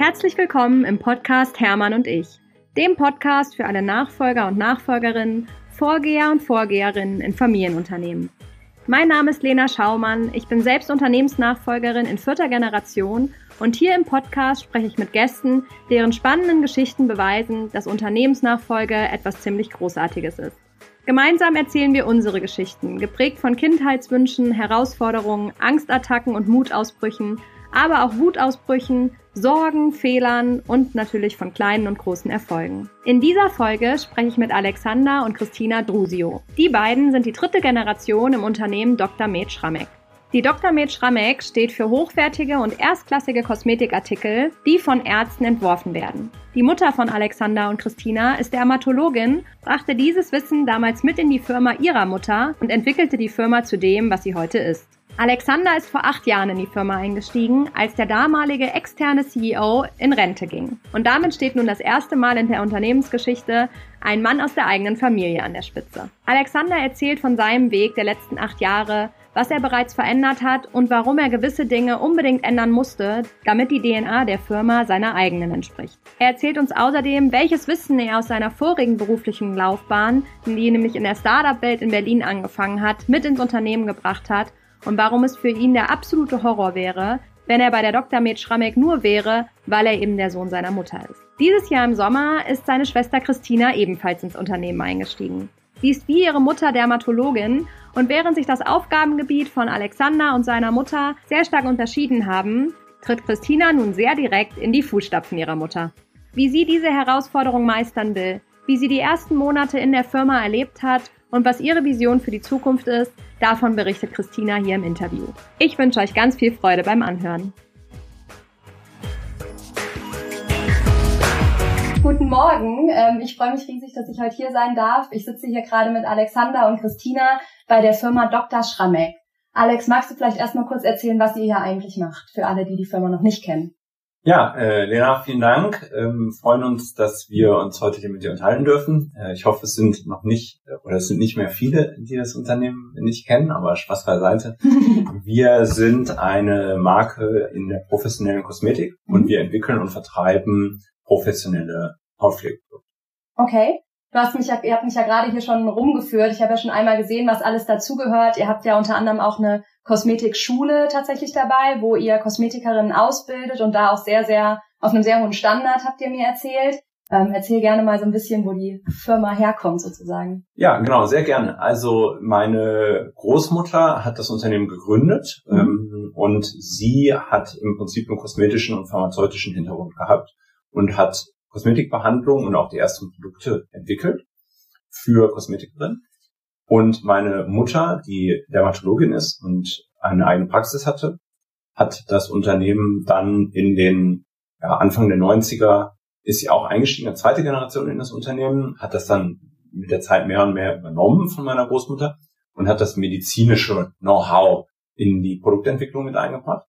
Herzlich willkommen im Podcast Hermann und ich, dem Podcast für alle Nachfolger und Nachfolgerinnen, Vorgeher und Vorgeherinnen in Familienunternehmen. Mein Name ist Lena Schaumann, ich bin selbst Unternehmensnachfolgerin in vierter Generation und hier im Podcast spreche ich mit Gästen, deren spannenden Geschichten beweisen, dass Unternehmensnachfolge etwas ziemlich Großartiges ist. Gemeinsam erzählen wir unsere Geschichten, geprägt von Kindheitswünschen, Herausforderungen, Angstattacken und Mutausbrüchen, aber auch Wutausbrüchen, Sorgen, Fehlern und natürlich von kleinen und großen Erfolgen. In dieser Folge spreche ich mit Alexander und Christina Drusio. Die beiden sind die dritte Generation im Unternehmen Dr. Med Schrammeck. Die Dr. Med Schrammeck steht für hochwertige und erstklassige Kosmetikartikel, die von Ärzten entworfen werden. Die Mutter von Alexander und Christina ist Dermatologin, brachte dieses Wissen damals mit in die Firma ihrer Mutter und entwickelte die Firma zu dem, was sie heute ist. Alexander ist vor acht Jahren in die Firma eingestiegen, als der damalige externe CEO in Rente ging. Und damit steht nun das erste Mal in der Unternehmensgeschichte ein Mann aus der eigenen Familie an der Spitze. Alexander erzählt von seinem Weg der letzten acht Jahre, was er bereits verändert hat und warum er gewisse Dinge unbedingt ändern musste, damit die DNA der Firma seiner eigenen entspricht. Er erzählt uns außerdem, welches Wissen er aus seiner vorigen beruflichen Laufbahn, die nämlich in der Startup-Welt in Berlin angefangen hat, mit ins Unternehmen gebracht hat und warum es für ihn der absolute Horror wäre, wenn er bei der Dr. Med Schrammeck nur wäre, weil er eben der Sohn seiner Mutter ist. Dieses Jahr im Sommer ist seine Schwester Christina ebenfalls ins Unternehmen eingestiegen. Sie ist wie ihre Mutter Dermatologin und während sich das Aufgabengebiet von Alexander und seiner Mutter sehr stark unterschieden haben, tritt Christina nun sehr direkt in die Fußstapfen ihrer Mutter. Wie sie diese Herausforderung meistern will, wie sie die ersten Monate in der Firma erlebt hat und was ihre Vision für die Zukunft ist, davon berichtet Christina hier im Interview. Ich wünsche euch ganz viel Freude beim Anhören. Guten Morgen. Ähm, ich freue mich riesig, dass ich heute hier sein darf. Ich sitze hier gerade mit Alexander und Christina bei der Firma Dr. Schrammeck. Alex, magst du vielleicht erstmal kurz erzählen, was ihr hier eigentlich macht, für alle, die die Firma noch nicht kennen? Ja, äh, Lena, vielen Dank. Ähm, freuen uns, dass wir uns heute hier mit dir unterhalten dürfen. Äh, ich hoffe, es sind noch nicht oder es sind nicht mehr viele, die das Unternehmen nicht kennen, aber Spaß beiseite. wir sind eine Marke in der professionellen Kosmetik und mhm. wir entwickeln und vertreiben professionelle Hautpflegeprodukte. Okay. Du hast mich ja, ihr habt mich ja gerade hier schon rumgeführt. Ich habe ja schon einmal gesehen, was alles dazugehört. Ihr habt ja unter anderem auch eine Kosmetikschule tatsächlich dabei, wo ihr Kosmetikerinnen ausbildet und da auch sehr, sehr auf einem sehr hohen Standard habt ihr mir erzählt. Ähm, erzähl gerne mal so ein bisschen, wo die Firma herkommt sozusagen. Ja, genau, sehr gerne. Also meine Großmutter hat das Unternehmen gegründet mhm. ähm, und sie hat im Prinzip einen kosmetischen und pharmazeutischen Hintergrund gehabt und hat Kosmetikbehandlung und auch die ersten Produkte entwickelt für Kosmetikerinnen. Und meine Mutter, die Dermatologin ist und eine eigene Praxis hatte, hat das Unternehmen dann in den ja, Anfang der 90er ist sie auch eingestiegen, eine zweite Generation in das Unternehmen, hat das dann mit der Zeit mehr und mehr übernommen von meiner Großmutter und hat das medizinische Know-how in die Produktentwicklung mit eingebracht,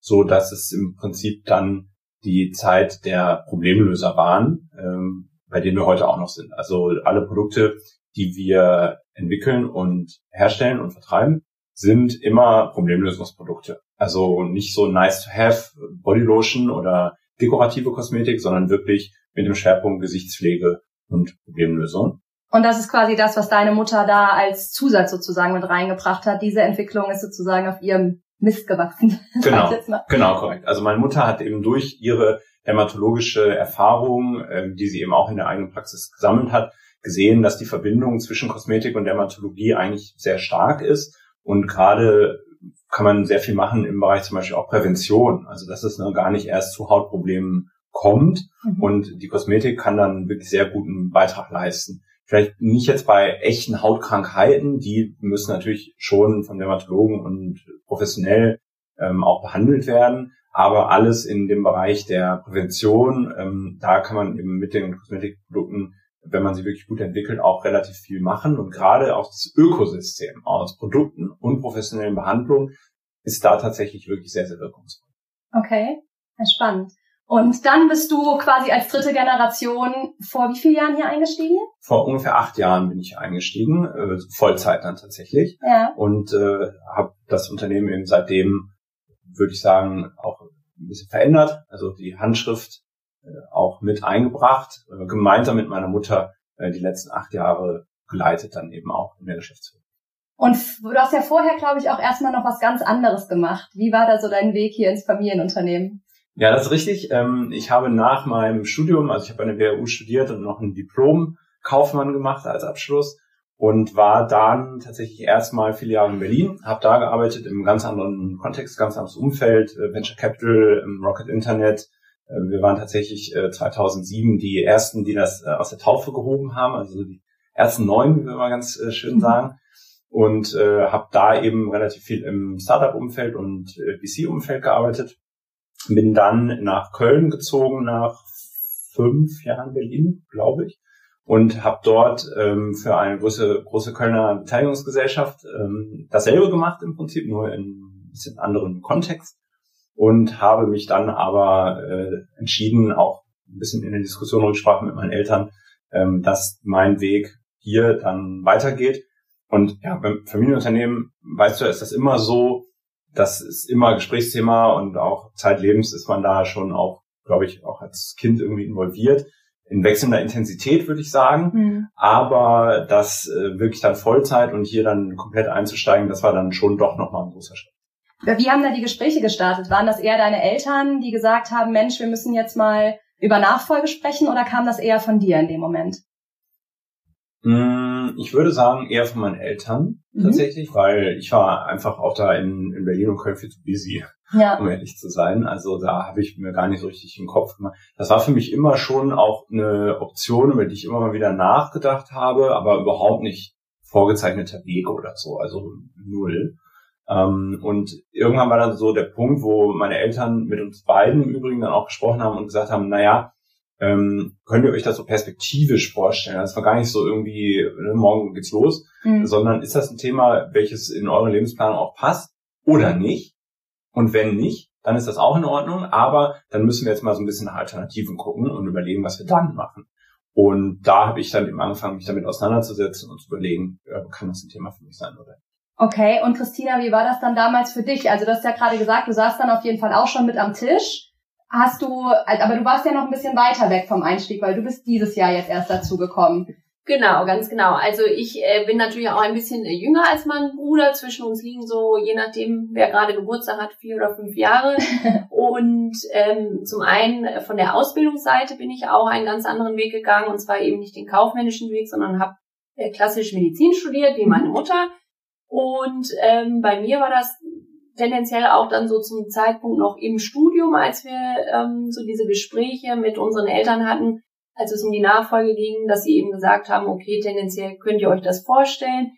so dass es im Prinzip dann die Zeit der Problemlöser waren, ähm, bei denen wir heute auch noch sind. Also alle Produkte, die wir entwickeln und herstellen und vertreiben, sind immer Problemlösungsprodukte. Also nicht so nice to have Bodylotion oder dekorative Kosmetik, sondern wirklich mit dem Schwerpunkt Gesichtspflege und Problemlösung. Und das ist quasi das, was deine Mutter da als Zusatz sozusagen mit reingebracht hat. Diese Entwicklung ist sozusagen auf ihrem Mist gewachsen. Genau, genau, korrekt. Also meine Mutter hat eben durch ihre dermatologische Erfahrung, äh, die sie eben auch in der eigenen Praxis gesammelt hat, gesehen, dass die Verbindung zwischen Kosmetik und Dermatologie eigentlich sehr stark ist. Und gerade kann man sehr viel machen im Bereich zum Beispiel auch Prävention. Also dass es ne, gar nicht erst zu Hautproblemen kommt. Mhm. Und die Kosmetik kann dann wirklich sehr guten Beitrag leisten. Vielleicht nicht jetzt bei echten Hautkrankheiten, die müssen natürlich schon von Dermatologen und professionell ähm, auch behandelt werden. Aber alles in dem Bereich der Prävention, ähm, da kann man eben mit den Kosmetikprodukten, wenn man sie wirklich gut entwickelt, auch relativ viel machen. Und gerade auch das Ökosystem aus Produkten und professionellen Behandlungen ist da tatsächlich wirklich sehr, sehr wirkungsvoll. Okay, spannend. Und dann bist du quasi als dritte Generation vor wie vielen Jahren hier eingestiegen? Vor ungefähr acht Jahren bin ich hier eingestiegen, äh, Vollzeit dann tatsächlich. Ja. Und äh, habe das Unternehmen eben seitdem, würde ich sagen, auch ein bisschen verändert, also die Handschrift äh, auch mit eingebracht, äh, gemeinsam mit meiner Mutter äh, die letzten acht Jahre geleitet dann eben auch in der Geschäftsführung. Und du hast ja vorher, glaube ich, auch erstmal noch was ganz anderes gemacht. Wie war da so dein Weg hier ins Familienunternehmen? Ja, das ist richtig. Ähm, ich habe nach meinem Studium, also ich habe an der WHU studiert und noch ein Diplom Kaufmann gemacht als Abschluss und war dann tatsächlich erstmal viele Jahre in Berlin, habe da gearbeitet im ganz anderen Kontext, ganz anderes Umfeld, äh, Venture Capital, Rocket Internet. Äh, wir waren tatsächlich 2007 die ersten, die das aus der Taufe gehoben haben, also die ersten neun, wie wir immer ganz schön mhm. sagen und äh, habe da eben relativ viel im Startup-Umfeld und äh, VC-Umfeld gearbeitet. Bin dann nach Köln gezogen nach fünf Jahren Berlin, glaube ich, und habe dort ähm, für eine große große Kölner Beteiligungsgesellschaft ähm, dasselbe gemacht im Prinzip, nur in ein bisschen anderen Kontext und habe mich dann aber äh, entschieden, auch ein bisschen in der Diskussion Rücksprache mit meinen Eltern, ähm, dass mein Weg hier dann weitergeht. Und ja, beim Familienunternehmen, weißt du, ist das immer so, das ist immer Gesprächsthema und auch zeitlebens ist man da schon auch, glaube ich, auch als Kind irgendwie involviert. In wechselnder Intensität, würde ich sagen. Mhm. Aber das äh, wirklich dann Vollzeit und hier dann komplett einzusteigen, das war dann schon doch nochmal ein großer Schritt. Wie haben da die Gespräche gestartet? Waren das eher deine Eltern, die gesagt haben, Mensch, wir müssen jetzt mal über Nachfolge sprechen oder kam das eher von dir in dem Moment? Mm, ich würde sagen, eher von meinen Eltern mhm. tatsächlich, weil ich war einfach auch da in, in Berlin und Köln viel zu busy, ja. um ehrlich zu sein. Also da habe ich mir gar nicht so richtig im Kopf gemacht. Das war für mich immer schon auch eine Option, über die ich immer mal wieder nachgedacht habe, aber überhaupt nicht vorgezeichneter Weg oder so, also null. Ähm, und irgendwann war dann so der Punkt, wo meine Eltern mit uns beiden im Übrigen dann auch gesprochen haben und gesagt haben, naja, ähm, könnt ihr euch das so perspektivisch vorstellen? Das war gar nicht so irgendwie, ne, morgen geht's los, mhm. sondern ist das ein Thema, welches in eure Lebensplanung auch passt oder nicht? Und wenn nicht, dann ist das auch in Ordnung, aber dann müssen wir jetzt mal so ein bisschen nach Alternativen gucken und überlegen, was wir dann machen. Und da habe ich dann eben angefangen, mich damit auseinanderzusetzen und zu überlegen, kann das ein Thema für mich sein oder nicht. Okay, und Christina, wie war das dann damals für dich? Also du hast ja gerade gesagt, du saßt dann auf jeden Fall auch schon mit am Tisch hast du, aber du warst ja noch ein bisschen weiter weg vom Einstieg, weil du bist dieses Jahr jetzt erst dazu gekommen. Genau, ganz genau. Also ich äh, bin natürlich auch ein bisschen äh, jünger als mein Bruder. Zwischen uns liegen so, je nachdem, wer gerade Geburtstag hat, vier oder fünf Jahre. und ähm, zum einen äh, von der Ausbildungsseite bin ich auch einen ganz anderen Weg gegangen. Und zwar eben nicht den kaufmännischen Weg, sondern habe äh, klassisch Medizin studiert, wie meine Mutter. Und ähm, bei mir war das tendenziell auch dann so zum Zeitpunkt noch im Studium, als wir ähm, so diese Gespräche mit unseren Eltern hatten, als es um die Nachfolge ging, dass sie eben gesagt haben, okay, tendenziell könnt ihr euch das vorstellen.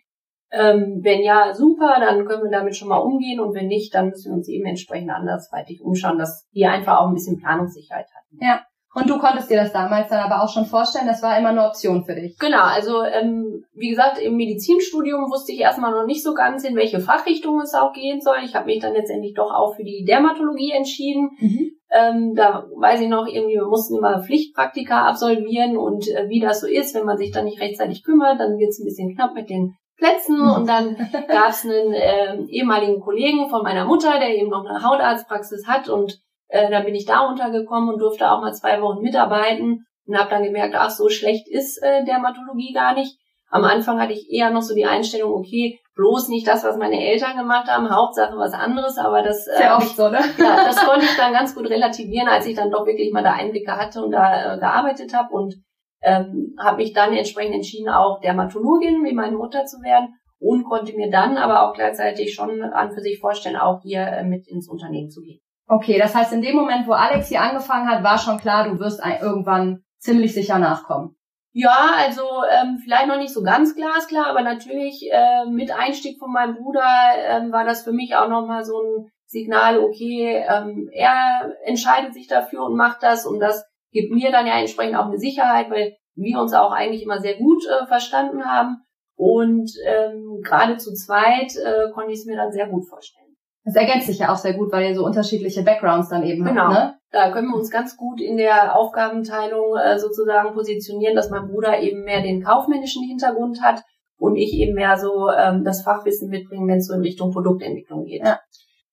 Ähm, wenn ja, super, dann können wir damit schon mal umgehen und wenn nicht, dann müssen wir uns eben entsprechend andersweitig umschauen, dass wir einfach auch ein bisschen Planungssicherheit hatten. Ja. Und du konntest dir das damals dann aber auch schon vorstellen, das war immer eine Option für dich. Genau, also ähm, wie gesagt, im Medizinstudium wusste ich erstmal noch nicht so ganz, in welche Fachrichtung es auch gehen soll. Ich habe mich dann letztendlich doch auch für die Dermatologie entschieden. Mhm. Ähm, da weiß ich noch, irgendwie, wir mussten immer Pflichtpraktika absolvieren und äh, wie das so ist, wenn man sich dann nicht rechtzeitig kümmert, dann wird es ein bisschen knapp mit den Plätzen mhm. und dann gab es einen äh, ehemaligen Kollegen von meiner Mutter, der eben noch eine Hautarztpraxis hat und äh, dann bin ich da untergekommen und durfte auch mal zwei Wochen mitarbeiten und habe dann gemerkt, ach, so schlecht ist äh, Dermatologie gar nicht. Am Anfang hatte ich eher noch so die Einstellung, okay, bloß nicht das, was meine Eltern gemacht haben, Hauptsache was anderes, aber das, äh, Sehr oft so, ne? ja, das konnte ich dann ganz gut relativieren, als ich dann doch wirklich mal da Einblicke hatte und da äh, gearbeitet habe und ähm, habe mich dann entsprechend entschieden, auch Dermatologin wie meine Mutter zu werden und konnte mir dann aber auch gleichzeitig schon an für sich vorstellen, auch hier äh, mit ins Unternehmen zu gehen. Okay, das heißt, in dem Moment, wo Alex hier angefangen hat, war schon klar, du wirst irgendwann ziemlich sicher nachkommen. Ja, also ähm, vielleicht noch nicht so ganz glasklar, aber natürlich äh, mit Einstieg von meinem Bruder ähm, war das für mich auch nochmal so ein Signal, okay, ähm, er entscheidet sich dafür und macht das und das gibt mir dann ja entsprechend auch eine Sicherheit, weil wir uns auch eigentlich immer sehr gut äh, verstanden haben und ähm, gerade zu zweit äh, konnte ich es mir dann sehr gut vorstellen. Das ergänzt sich ja auch sehr gut, weil ihr so unterschiedliche Backgrounds dann eben genau. habt, ne? Da können wir uns ganz gut in der Aufgabenteilung äh, sozusagen positionieren, dass mein Bruder eben mehr den kaufmännischen Hintergrund hat und ich eben mehr so ähm, das Fachwissen mitbringen, wenn es so in Richtung Produktentwicklung geht. Ja.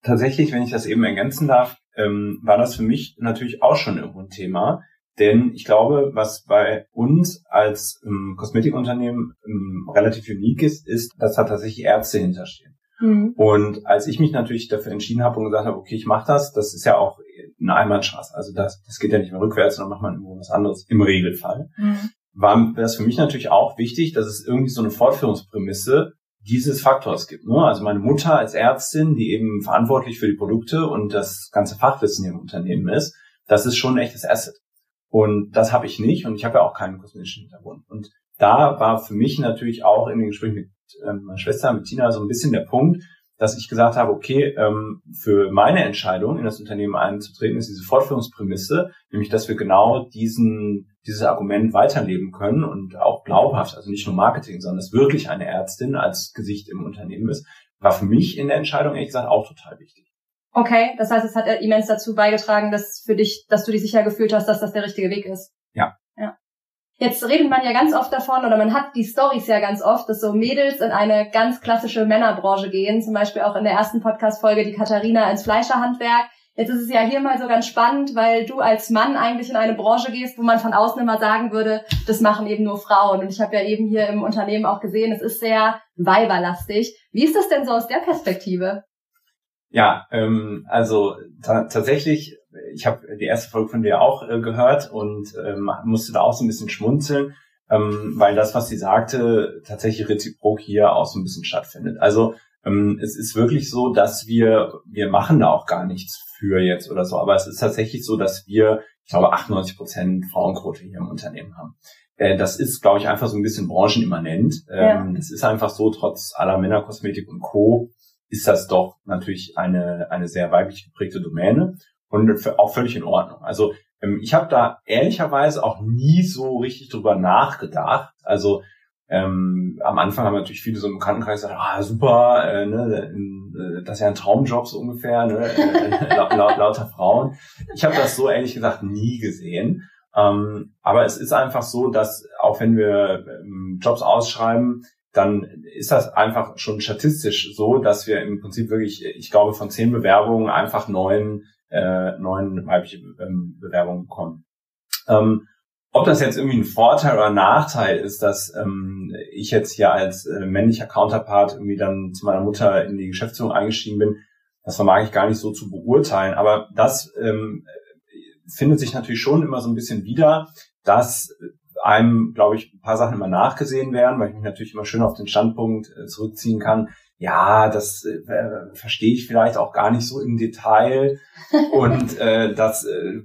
tatsächlich, wenn ich das eben ergänzen darf, ähm, war das für mich natürlich auch schon irgendwo ein Thema. Denn ich glaube, was bei uns als ähm, Kosmetikunternehmen ähm, relativ unique ist, ist, dass da tatsächlich Ärzte hinterstehen. Mhm. Und als ich mich natürlich dafür entschieden habe und gesagt habe, okay, ich mache das, das ist ja auch eine Einbahnstraße. Also das, das geht ja nicht mehr rückwärts, sondern macht man irgendwo was anderes im Regelfall. Mhm. War das für mich natürlich auch wichtig, dass es irgendwie so eine Fortführungsprämisse dieses Faktors gibt. Ne? Also meine Mutter als Ärztin, die eben verantwortlich für die Produkte und das ganze Fachwissen im Unternehmen ist, das ist schon ein echtes Asset. Und das habe ich nicht und ich habe ja auch keinen kosmetischen Hintergrund. Und da war für mich natürlich auch in den Gesprächen mit äh, meiner Schwester, mit Tina, so ein bisschen der Punkt, dass ich gesagt habe, okay, ähm, für meine Entscheidung, in das Unternehmen einzutreten, ist diese Fortführungsprämisse, nämlich, dass wir genau diesen, dieses Argument weiterleben können und auch glaubhaft, also nicht nur Marketing, sondern dass wirklich eine Ärztin als Gesicht im Unternehmen ist, war für mich in der Entscheidung ehrlich gesagt auch total wichtig. Okay, das heißt, es hat immens dazu beigetragen, dass für dich, dass du dich sicher gefühlt hast, dass das der richtige Weg ist. Ja. Jetzt redet man ja ganz oft davon, oder man hat die Stories ja ganz oft, dass so Mädels in eine ganz klassische Männerbranche gehen, zum Beispiel auch in der ersten Podcast-Folge die Katharina ins Fleischerhandwerk. Jetzt ist es ja hier mal so ganz spannend, weil du als Mann eigentlich in eine Branche gehst, wo man von außen immer sagen würde, das machen eben nur Frauen. Und ich habe ja eben hier im Unternehmen auch gesehen, es ist sehr weiberlastig. Wie ist das denn so aus der Perspektive? Ja, ähm, also tatsächlich, ich habe die erste Folge von dir auch äh, gehört und ähm, musste da auch so ein bisschen schmunzeln, ähm, weil das, was sie sagte, tatsächlich reziprok hier auch so ein bisschen stattfindet. Also ähm, es ist wirklich so, dass wir, wir machen da auch gar nichts für jetzt oder so, aber es ist tatsächlich so, dass wir, ich glaube, 98 Prozent Frauenquote hier im Unternehmen haben. Äh, das ist, glaube ich, einfach so ein bisschen branchenimmanent. Ja. Ähm, das ist einfach so, trotz aller Männerkosmetik und Co ist das doch natürlich eine, eine sehr weiblich geprägte Domäne und auch völlig in Ordnung. Also ähm, ich habe da ehrlicherweise auch nie so richtig drüber nachgedacht. Also ähm, am Anfang haben natürlich viele so im Bekanntenkreis gesagt, ah super, äh, ne, äh, das ist ja ein Traumjob so ungefähr, ne, äh, laut, laut, lauter Frauen. Ich habe das so ehrlich gesagt nie gesehen. Ähm, aber es ist einfach so, dass auch wenn wir ähm, Jobs ausschreiben, dann ist das einfach schon statistisch so, dass wir im Prinzip wirklich, ich glaube, von zehn Bewerbungen einfach neun, äh, neun weibliche ähm, Bewerbungen bekommen. Ähm, ob das jetzt irgendwie ein Vorteil oder ein Nachteil ist, dass ähm, ich jetzt hier als äh, männlicher Counterpart irgendwie dann zu meiner Mutter in die Geschäftsführung eingestiegen bin, das vermag ich gar nicht so zu beurteilen. Aber das ähm, findet sich natürlich schon immer so ein bisschen wieder, dass einem, glaube ich, ein paar Sachen immer nachgesehen werden, weil ich mich natürlich immer schön auf den Standpunkt äh, zurückziehen kann. Ja, das äh, verstehe ich vielleicht auch gar nicht so im Detail. Und äh, das äh,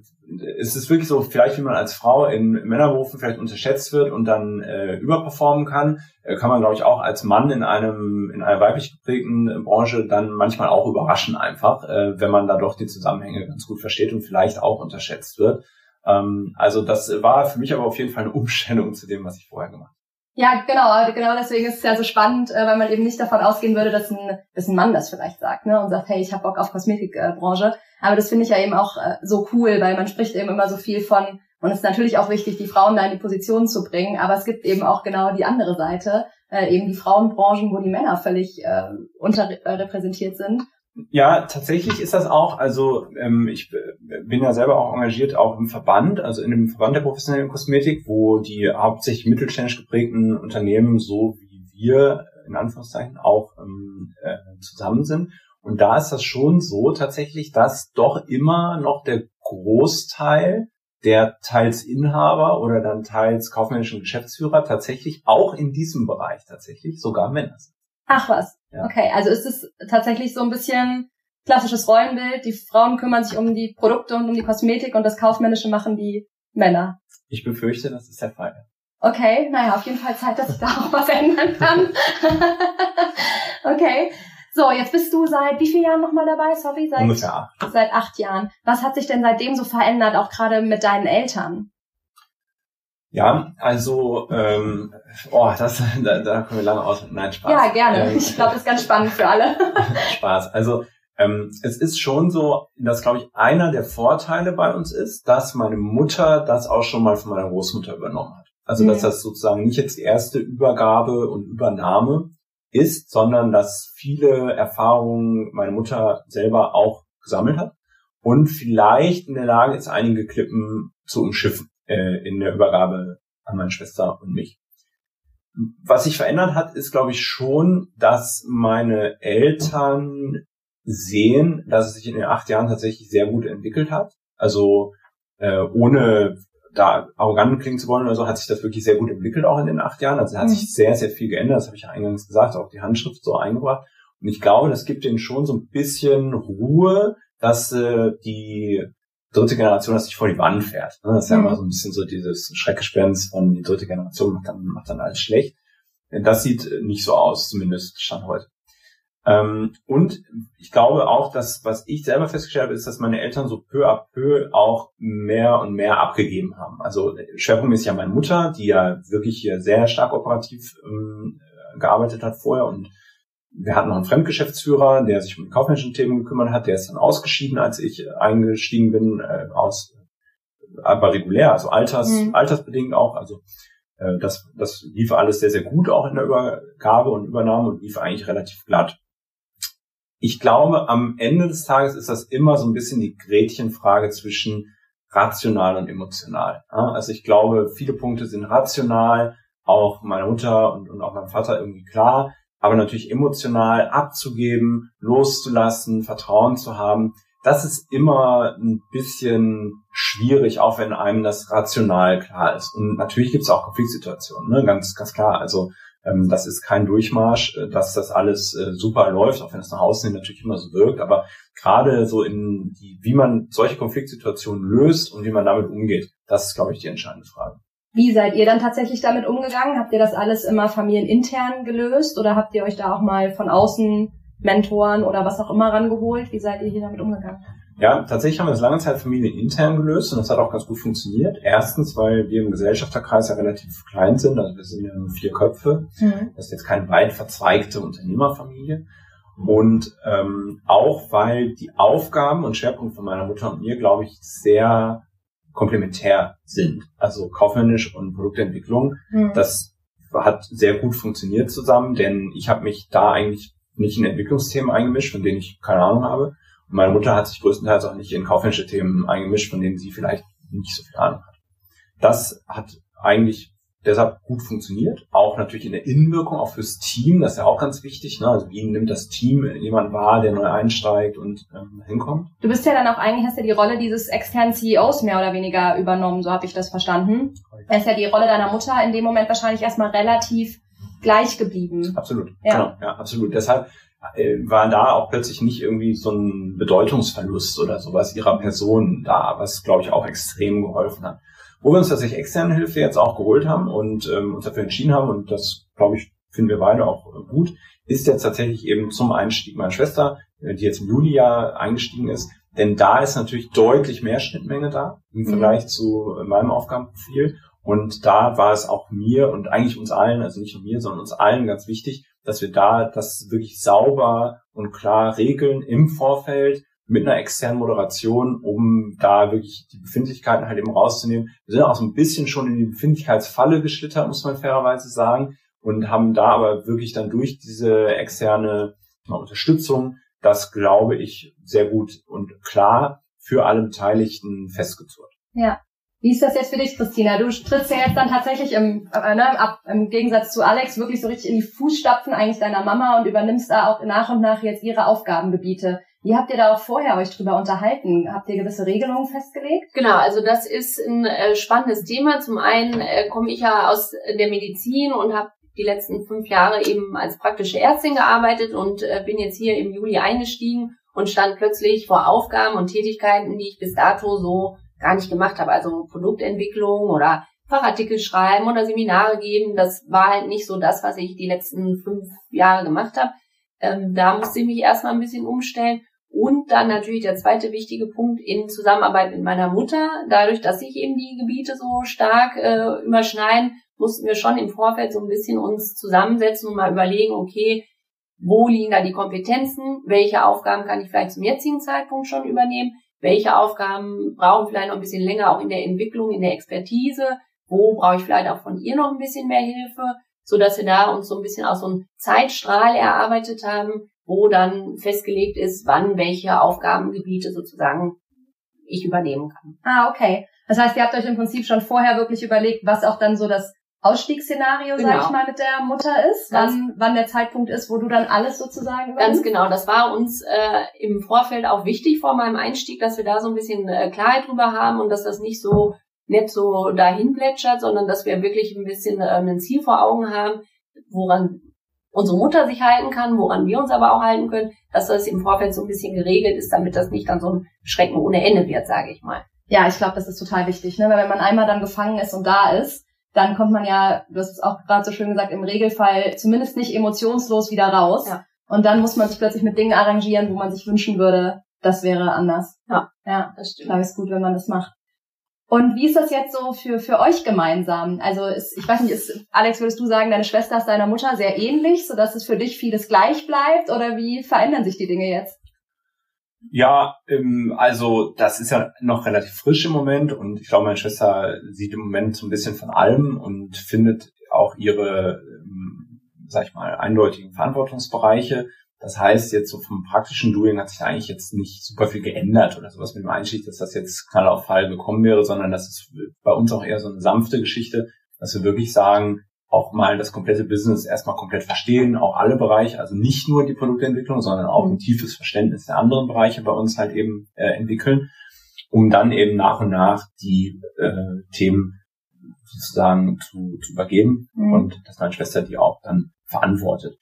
es ist wirklich so, vielleicht wie man als Frau in Männerberufen vielleicht unterschätzt wird und dann äh, überperformen kann, äh, kann man, glaube ich, auch als Mann in einem in einer weiblich geprägten Branche dann manchmal auch überraschen einfach, äh, wenn man da doch die Zusammenhänge ganz gut versteht und vielleicht auch unterschätzt wird. Ähm, also das war für mich aber auf jeden Fall eine Umstellung zu dem, was ich vorher gemacht habe. Ja, genau, genau deswegen ist es ja so spannend, äh, weil man eben nicht davon ausgehen würde, dass ein, dass ein Mann das vielleicht sagt, ne, und sagt, hey, ich habe Bock auf Kosmetikbranche. Aber das finde ich ja eben auch äh, so cool, weil man spricht eben immer so viel von, und es ist natürlich auch wichtig, die Frauen da in die Position zu bringen, aber es gibt eben auch genau die andere Seite, äh, eben die Frauenbranchen, wo die Männer völlig äh, unterrepräsentiert sind. Ja, tatsächlich ist das auch. Also ähm, ich bin ja selber auch engagiert auch im Verband, also in dem Verband der professionellen Kosmetik, wo die hauptsächlich mittelständisch geprägten Unternehmen so wie wir in Anführungszeichen auch ähm, äh, zusammen sind. Und da ist das schon so tatsächlich, dass doch immer noch der Großteil der teils Inhaber oder dann teils kaufmännischen Geschäftsführer tatsächlich auch in diesem Bereich tatsächlich sogar Männer sind. Ach was. Ja. Okay, also ist es tatsächlich so ein bisschen klassisches Rollenbild. Die Frauen kümmern sich um die Produkte und um die Kosmetik und das Kaufmännische machen die Männer. Ich befürchte, das ist der Fall. Okay, naja, auf jeden Fall Zeit, dass sich da auch was ändern kann. okay. So, jetzt bist du seit wie vielen Jahren nochmal dabei? Sorry, seit ungefähr acht. Seit acht Jahren. Was hat sich denn seitdem so verändert, auch gerade mit deinen Eltern? Ja, also, ähm, oh, das, da, da können wir lange aus. Nein, Spaß. Ja, gerne. Ähm, ich glaube, das ist ganz spannend für alle. Spaß. Also, ähm, es ist schon so, dass, glaube ich, einer der Vorteile bei uns ist, dass meine Mutter das auch schon mal von meiner Großmutter übernommen hat. Also, mhm. dass das sozusagen nicht jetzt die erste Übergabe und Übernahme ist, sondern dass viele Erfahrungen meine Mutter selber auch gesammelt hat und vielleicht in der Lage ist, einige Klippen zu umschiffen äh, in der Übergabe an meine Schwester und mich. Was sich verändert hat, ist, glaube ich, schon, dass meine Eltern sehen, dass es sich in den acht Jahren tatsächlich sehr gut entwickelt hat. Also äh, ohne da arrogant klingen zu wollen oder so, hat sich das wirklich sehr gut entwickelt auch in den acht Jahren. Also hat mhm. sich sehr, sehr viel geändert. Das habe ich ja eingangs gesagt, auch die Handschrift so eingebracht. Und ich glaube, das gibt ihnen schon so ein bisschen Ruhe, dass äh, die dritte Generation dass sich vor die Wand fährt. Ne? Das ist ja mhm. immer so ein bisschen so dieses Schreckgespenst von die dritte Generation macht dann, macht dann alles schlecht. Das sieht nicht so aus, zumindest Stand heute. Ähm, und ich glaube auch, dass, was ich selber festgestellt habe, ist, dass meine Eltern so peu à peu auch mehr und mehr abgegeben haben. Also Schwerpunkt ist ja meine Mutter, die ja wirklich hier sehr stark operativ ähm, gearbeitet hat vorher und wir hatten noch einen Fremdgeschäftsführer, der sich um die kaufmännischen Themen gekümmert hat, der ist dann ausgeschieden, als ich eingestiegen bin, äh, aus aber regulär, also alters, mhm. altersbedingt auch. Also äh, das, das lief alles sehr, sehr gut auch in der Übergabe und Übernahme und lief eigentlich relativ glatt ich glaube, am Ende des Tages ist das immer so ein bisschen die Gretchenfrage zwischen rational und emotional. Also ich glaube, viele Punkte sind rational, auch meiner Mutter und, und auch meinem Vater irgendwie klar, aber natürlich emotional abzugeben, loszulassen, Vertrauen zu haben, das ist immer ein bisschen schwierig, auch wenn einem das rational klar ist. Und natürlich gibt es auch Konfliktsituationen, ne? ganz, ganz klar. Also ähm, das ist kein Durchmarsch, äh, dass das alles äh, super läuft, auch wenn es nach außen natürlich immer so wirkt. Aber gerade so in die, wie man solche Konfliktsituationen löst und wie man damit umgeht, das ist, glaube ich, die entscheidende Frage. Wie seid ihr dann tatsächlich damit umgegangen? Habt ihr das alles immer familienintern gelöst oder habt ihr euch da auch mal von außen Mentoren oder was auch immer rangeholt? Wie seid ihr hier damit umgegangen? Ja, tatsächlich haben wir das lange Zeit familienintern gelöst und das hat auch ganz gut funktioniert. Erstens, weil wir im Gesellschafterkreis ja relativ klein sind, also wir sind ja nur vier Köpfe. Mhm. Das ist jetzt keine weit verzweigte Unternehmerfamilie. Und ähm, auch, weil die Aufgaben und Schwerpunkte von meiner Mutter und mir, glaube ich, sehr komplementär sind. Also kaufmännisch und Produktentwicklung. Mhm. Das hat sehr gut funktioniert zusammen, denn ich habe mich da eigentlich nicht in Entwicklungsthemen eingemischt, von denen ich keine Ahnung habe meine Mutter hat sich größtenteils auch nicht in kaufmännische Themen eingemischt, von denen sie vielleicht nicht so viel Ahnung hat. Das hat eigentlich deshalb gut funktioniert. Auch natürlich in der Innenwirkung, auch fürs Team, das ist ja auch ganz wichtig. Ne? Also wie nimmt das Team jemand wahr, der neu einsteigt und ähm, hinkommt? Du bist ja dann auch eigentlich, hast ja die Rolle dieses externen CEOs mehr oder weniger übernommen, so habe ich das verstanden. Da ist ja die Rolle deiner Mutter in dem Moment wahrscheinlich erstmal relativ gleich geblieben. Absolut, ja. genau, ja, absolut. Deshalb äh, war da auch plötzlich nicht irgendwie so ein Bedeutungsverlust oder sowas ihrer Person da, was glaube ich auch extrem geholfen hat. Wo wir uns tatsächlich externe Hilfe jetzt auch geholt haben und ähm, uns dafür entschieden haben, und das glaube ich finden wir beide auch gut, ist jetzt tatsächlich eben zum Einstieg meine Schwester, äh, die jetzt im Juli ja eingestiegen ist. Denn da ist natürlich deutlich mehr Schnittmenge da im mhm. Vergleich zu meinem Aufgabenprofil. Und da war es auch mir und eigentlich uns allen, also nicht nur mir, sondern uns allen ganz wichtig, dass wir da das wirklich sauber und klar regeln im Vorfeld mit einer externen Moderation, um da wirklich die Befindlichkeiten halt eben rauszunehmen. Wir sind auch so ein bisschen schon in die Befindlichkeitsfalle geschlittert, muss man fairerweise sagen, und haben da aber wirklich dann durch diese externe Unterstützung das, glaube ich, sehr gut und klar für alle Beteiligten festgezurrt. Ja, wie ist das jetzt für dich, Christina? Du trittst ja jetzt dann tatsächlich im, äh, ne, ab, im Gegensatz zu Alex wirklich so richtig in die Fußstapfen eigentlich deiner Mama und übernimmst da auch nach und nach jetzt ihre Aufgabengebiete. Wie habt ihr da auch vorher euch drüber unterhalten? Habt ihr gewisse Regelungen festgelegt? Genau, also das ist ein äh, spannendes Thema. Zum einen äh, komme ich ja aus der Medizin und habe die letzten fünf Jahre eben als praktische Ärztin gearbeitet und äh, bin jetzt hier im Juli eingestiegen und stand plötzlich vor Aufgaben und Tätigkeiten, die ich bis dato so gar nicht gemacht habe. Also Produktentwicklung oder Fachartikel schreiben oder Seminare geben, das war halt nicht so das, was ich die letzten fünf Jahre gemacht habe. Ähm, da musste ich mich erstmal ein bisschen umstellen. Und dann natürlich der zweite wichtige Punkt in Zusammenarbeit mit meiner Mutter. Dadurch, dass sich eben die Gebiete so stark äh, überschneiden, mussten wir schon im Vorfeld so ein bisschen uns zusammensetzen und mal überlegen, okay, wo liegen da die Kompetenzen? Welche Aufgaben kann ich vielleicht zum jetzigen Zeitpunkt schon übernehmen? welche Aufgaben brauchen vielleicht noch ein bisschen länger auch in der Entwicklung, in der Expertise, wo brauche ich vielleicht auch von ihr noch ein bisschen mehr Hilfe. so dass wir da uns so ein bisschen aus so einem Zeitstrahl erarbeitet haben, wo dann festgelegt ist, wann welche Aufgabengebiete sozusagen ich übernehmen kann. Ah, okay. Das heißt, ihr habt euch im Prinzip schon vorher wirklich überlegt, was auch dann so das Ausstiegsszenario, genau. sag ich mal, mit der Mutter ist, wann, wann der Zeitpunkt ist, wo du dann alles sozusagen übernimmst? Ganz genau, das war uns äh, im Vorfeld auch wichtig vor meinem Einstieg, dass wir da so ein bisschen äh, Klarheit drüber haben und dass das nicht so nicht so dahin plätschert, sondern dass wir wirklich ein bisschen äh, ein Ziel vor Augen haben, woran unsere Mutter sich halten kann, woran wir uns aber auch halten können, dass das im Vorfeld so ein bisschen geregelt ist, damit das nicht dann so ein Schrecken ohne Ende wird, sage ich mal. Ja, ich glaube, das ist total wichtig, ne? weil wenn man einmal dann gefangen ist und da ist, dann kommt man ja, du hast es auch gerade so schön gesagt, im Regelfall zumindest nicht emotionslos wieder raus. Ja. Und dann muss man sich plötzlich mit Dingen arrangieren, wo man sich wünschen würde, das wäre anders. Ja, ja das stimmt. Ich glaube, es ist gut, wenn man das macht. Und wie ist das jetzt so für, für euch gemeinsam? Also ist, ich weiß nicht, ist, Alex, würdest du sagen, deine Schwester ist deiner Mutter sehr ähnlich, sodass es für dich vieles gleich bleibt? Oder wie verändern sich die Dinge jetzt? Ja, ähm, also das ist ja noch relativ frisch im Moment und ich glaube, meine Schwester sieht im Moment so ein bisschen von allem und findet auch ihre, ähm, sag ich mal, eindeutigen Verantwortungsbereiche. Das heißt, jetzt so vom praktischen Doing hat sich eigentlich jetzt nicht super viel geändert oder sowas mit dem Einstieg, dass das jetzt knall auf Fall gekommen wäre, sondern das ist bei uns auch eher so eine sanfte Geschichte, dass wir wirklich sagen, auch mal das komplette Business erstmal komplett verstehen, auch alle Bereiche, also nicht nur die Produktentwicklung, sondern auch ein tiefes Verständnis der anderen Bereiche bei uns halt eben äh, entwickeln, um dann eben nach und nach die äh, Themen sozusagen zu, zu übergeben mhm. und dass meine Schwester die auch dann verantwortet.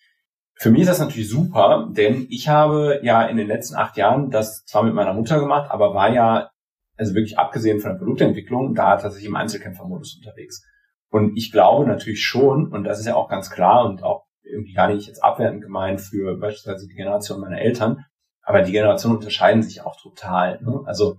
Für mich ist das natürlich super, denn ich habe ja in den letzten acht Jahren das zwar mit meiner Mutter gemacht, aber war ja, also wirklich abgesehen von der Produktentwicklung, da tatsächlich im Einzelkämpfermodus unterwegs. Und ich glaube natürlich schon, und das ist ja auch ganz klar und auch irgendwie gar nicht jetzt abwertend gemeint für beispielsweise die Generation meiner Eltern, aber die Generationen unterscheiden sich auch total. Ne? Also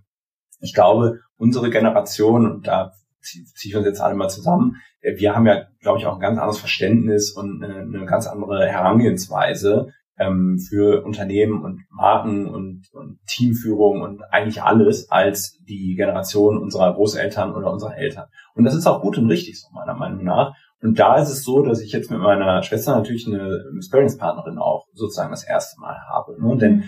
ich glaube, unsere Generation, und da ziehe zieh ich uns jetzt alle mal zusammen, äh, wir haben ja, glaube ich, auch ein ganz anderes Verständnis und eine, eine ganz andere Herangehensweise ähm, für Unternehmen und Marken und, und Teamführung und eigentlich alles als die Generation unserer Großeltern oder unserer Eltern. Und das ist auch gut und richtig so, meiner Meinung nach. Und da ist es so, dass ich jetzt mit meiner Schwester natürlich eine Sparringspartnerin auch sozusagen das erste Mal habe. Ne? Denn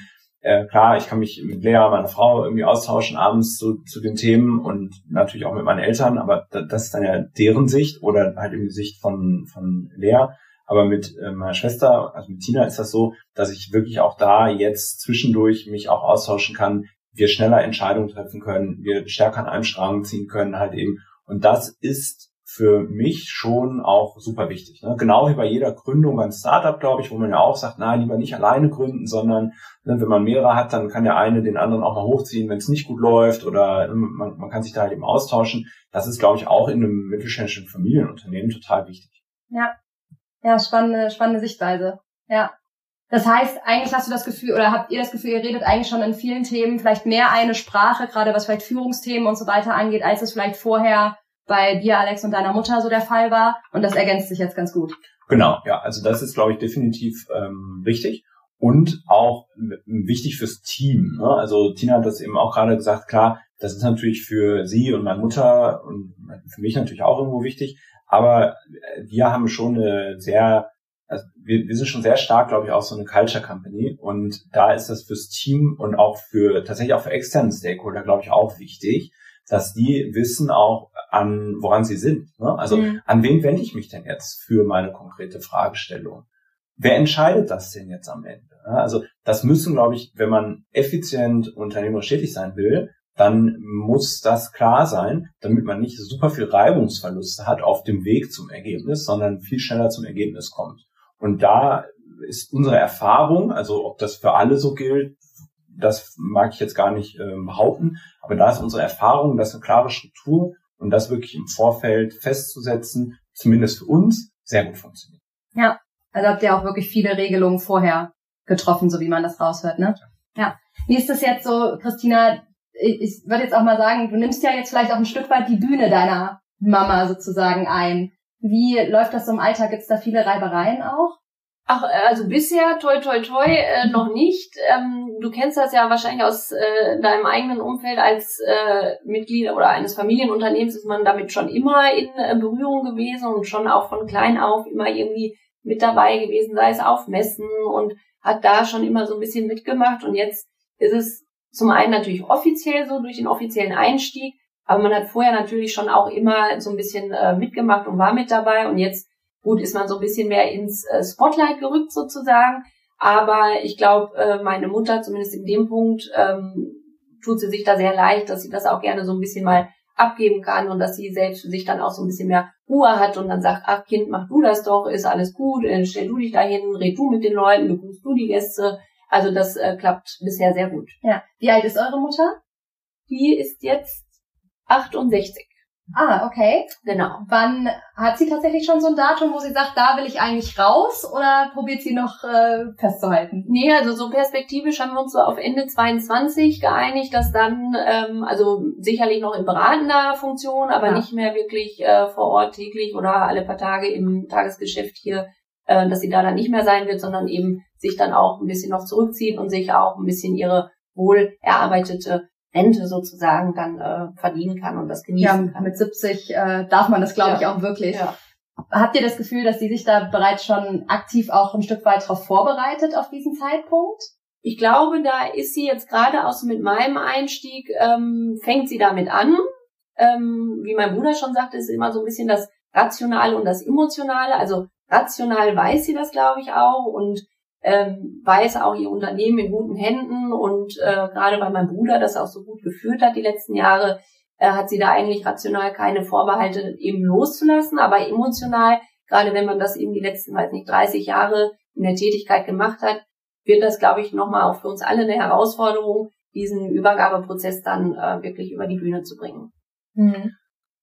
äh, klar, ich kann mich mit Lea, meiner Frau, irgendwie austauschen abends zu, zu den Themen und natürlich auch mit meinen Eltern, aber das ist dann ja deren Sicht oder halt eben die Sicht von, von Lea. Aber mit äh, meiner Schwester, also mit Tina, ist das so, dass ich wirklich auch da jetzt zwischendurch mich auch austauschen kann, wir schneller Entscheidungen treffen können, wir stärker an einem Strang ziehen können, halt eben. Und das ist für mich schon auch super wichtig. Ne? Genau wie bei jeder Gründung beim Startup, glaube ich, wo man ja auch sagt, nein, lieber nicht alleine gründen, sondern ne, wenn man mehrere hat, dann kann der eine den anderen auch mal hochziehen, wenn es nicht gut läuft oder ne, man, man kann sich da halt eben austauschen. Das ist, glaube ich, auch in einem mittelständischen Familienunternehmen total wichtig. Ja, ja, spannende, spannende Sichtweise. Ja. Das heißt, eigentlich hast du das Gefühl, oder habt ihr das Gefühl, ihr redet eigentlich schon in vielen Themen vielleicht mehr eine Sprache, gerade was vielleicht Führungsthemen und so weiter angeht, als es vielleicht vorher bei dir, Alex, und deiner Mutter so der Fall war. Und das ergänzt sich jetzt ganz gut. Genau, ja. Also das ist, glaube ich, definitiv ähm, richtig und auch wichtig fürs Team. Ne? Also Tina hat das eben auch gerade gesagt, klar, das ist natürlich für sie und meine Mutter und für mich natürlich auch irgendwo wichtig, aber wir haben schon eine sehr, also wir, wir sind schon sehr stark, glaube ich, auch so eine Culture Company und da ist das fürs Team und auch für tatsächlich auch für externe Stakeholder, glaube ich, auch wichtig, dass die wissen auch, an woran sie sind. Ne? Also mhm. an wen wende ich mich denn jetzt für meine konkrete Fragestellung? Wer entscheidet das denn jetzt am Ende? Also das müssen, glaube ich, wenn man effizient unternehmerisch tätig sein will, dann muss das klar sein, damit man nicht super viel Reibungsverluste hat auf dem Weg zum Ergebnis, sondern viel schneller zum Ergebnis kommt. Und da ist unsere Erfahrung, also ob das für alle so gilt, das mag ich jetzt gar nicht äh, behaupten, aber da ist unsere Erfahrung, dass eine klare Struktur und das wirklich im Vorfeld festzusetzen, zumindest für uns, sehr gut funktioniert. Ja, also habt ihr auch wirklich viele Regelungen vorher getroffen, so wie man das raushört, ne? Ja. Wie ist das jetzt so, Christina, ich würde jetzt auch mal sagen, du nimmst ja jetzt vielleicht auch ein Stück weit die Bühne deiner Mama sozusagen ein. Wie läuft das so im Alltag? Gibt es da viele Reibereien auch? Ach, äh, also bisher, toi, toi, toi, äh, noch nicht. Ähm, du kennst das ja wahrscheinlich aus äh, deinem eigenen Umfeld als äh, Mitglied oder eines Familienunternehmens ist man damit schon immer in äh, Berührung gewesen und schon auch von klein auf immer irgendwie mit dabei gewesen, sei es auf Messen und hat da schon immer so ein bisschen mitgemacht. Und jetzt ist es zum einen natürlich offiziell so durch den offiziellen Einstieg, aber man hat vorher natürlich schon auch immer so ein bisschen äh, mitgemacht und war mit dabei und jetzt Gut, ist man so ein bisschen mehr ins äh, Spotlight gerückt sozusagen. Aber ich glaube, äh, meine Mutter, zumindest in dem Punkt, ähm, tut sie sich da sehr leicht, dass sie das auch gerne so ein bisschen mal abgeben kann und dass sie selbst für sich dann auch so ein bisschen mehr Ruhe hat und dann sagt, ach Kind, mach du das doch, ist alles gut, äh, stell du dich dahin, red du mit den Leuten, begrüßt du die Gäste. Also das äh, klappt bisher sehr gut. Ja. Wie alt ist eure Mutter? Die ist jetzt 68. Ah, okay. Genau. Wann hat sie tatsächlich schon so ein Datum, wo sie sagt, da will ich eigentlich raus oder probiert sie noch äh, festzuhalten? Nee, also so perspektivisch haben wir uns so auf Ende 22 geeinigt, dass dann, ähm, also sicherlich noch in beratender Funktion, aber ja. nicht mehr wirklich äh, vor Ort täglich oder alle paar Tage im Tagesgeschäft hier, äh, dass sie da dann nicht mehr sein wird, sondern eben sich dann auch ein bisschen noch zurückziehen und sich auch ein bisschen ihre wohl erarbeitete Rente sozusagen dann äh, verdienen kann und das genießen ja, kann. Mit 70 äh, darf man das, glaube ja. ich, auch wirklich. Ja. Habt ihr das Gefühl, dass sie sich da bereits schon aktiv auch ein Stück weit darauf vorbereitet auf diesen Zeitpunkt? Ich glaube, da ist sie jetzt gerade auch so mit meinem Einstieg, ähm, fängt sie damit an. Ähm, wie mein Bruder schon sagte, ist immer so ein bisschen das Rationale und das Emotionale. Also rational weiß sie das, glaube ich, auch und ähm, weiß auch ihr Unternehmen in guten Händen und äh, gerade weil mein Bruder das auch so gut geführt hat die letzten Jahre, äh, hat sie da eigentlich rational keine Vorbehalte eben loszulassen, aber emotional, gerade wenn man das eben die letzten, weiß nicht, 30 Jahre in der Tätigkeit gemacht hat, wird das, glaube ich, nochmal auch für uns alle eine Herausforderung, diesen Übergabeprozess dann äh, wirklich über die Bühne zu bringen. Mhm.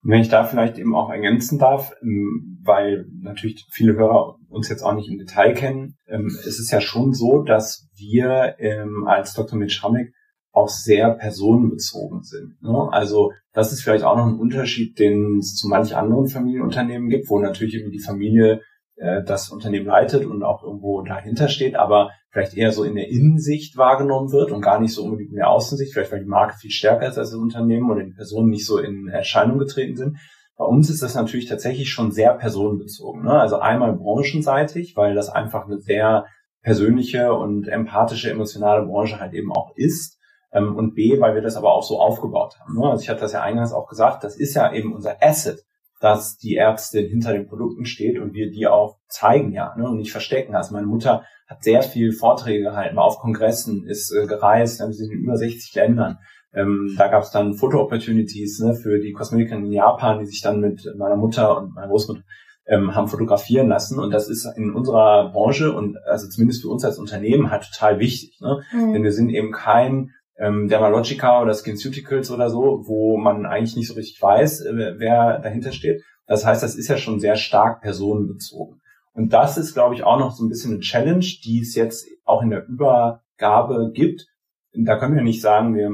Wenn ich da vielleicht eben auch ergänzen darf, ähm, weil natürlich viele Hörer uns jetzt auch nicht im Detail kennen, ähm, ist es ja schon so, dass wir ähm, als Dr. Mitschramik auch sehr personenbezogen sind. Ne? Also das ist vielleicht auch noch ein Unterschied, den es zu manch anderen Familienunternehmen gibt, wo natürlich irgendwie die Familie äh, das Unternehmen leitet und auch irgendwo dahinter steht, aber vielleicht eher so in der Innensicht wahrgenommen wird und gar nicht so unbedingt in der Außensicht, vielleicht weil die Marke viel stärker ist als das Unternehmen oder die Personen nicht so in Erscheinung getreten sind. Bei uns ist das natürlich tatsächlich schon sehr personenbezogen. Ne? Also einmal branchenseitig, weil das einfach eine sehr persönliche und empathische, emotionale Branche halt eben auch ist. Ähm, und B, weil wir das aber auch so aufgebaut haben. Ne? Also ich hatte das ja eingangs auch gesagt, das ist ja eben unser Asset dass die Ärztin hinter den Produkten steht und wir die auch zeigen, ja, ne, und nicht verstecken. Also meine Mutter hat sehr viel Vorträge gehalten, war auf Kongressen, ist äh, gereist, wir sind in über 60 Ländern. Ähm, da gab es dann Foto-Opportunities ne, für die Kosmetikerin in Japan, die sich dann mit meiner Mutter und meiner Großmutter ähm, haben fotografieren lassen. Und das ist in unserer Branche und also zumindest für uns als Unternehmen halt total wichtig. Ne? Mhm. Denn wir sind eben kein ähm, Dermalogica oder SkinCeuticals oder so, wo man eigentlich nicht so richtig weiß, äh, wer dahinter steht. Das heißt, das ist ja schon sehr stark personenbezogen. Und das ist, glaube ich, auch noch so ein bisschen eine Challenge, die es jetzt auch in der Übergabe gibt. Da können wir nicht sagen, wir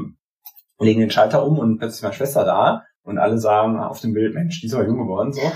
legen den Schalter um und plötzlich meine Schwester da und alle sagen auf dem Bild, Mensch, die ist aber jung geworden, so.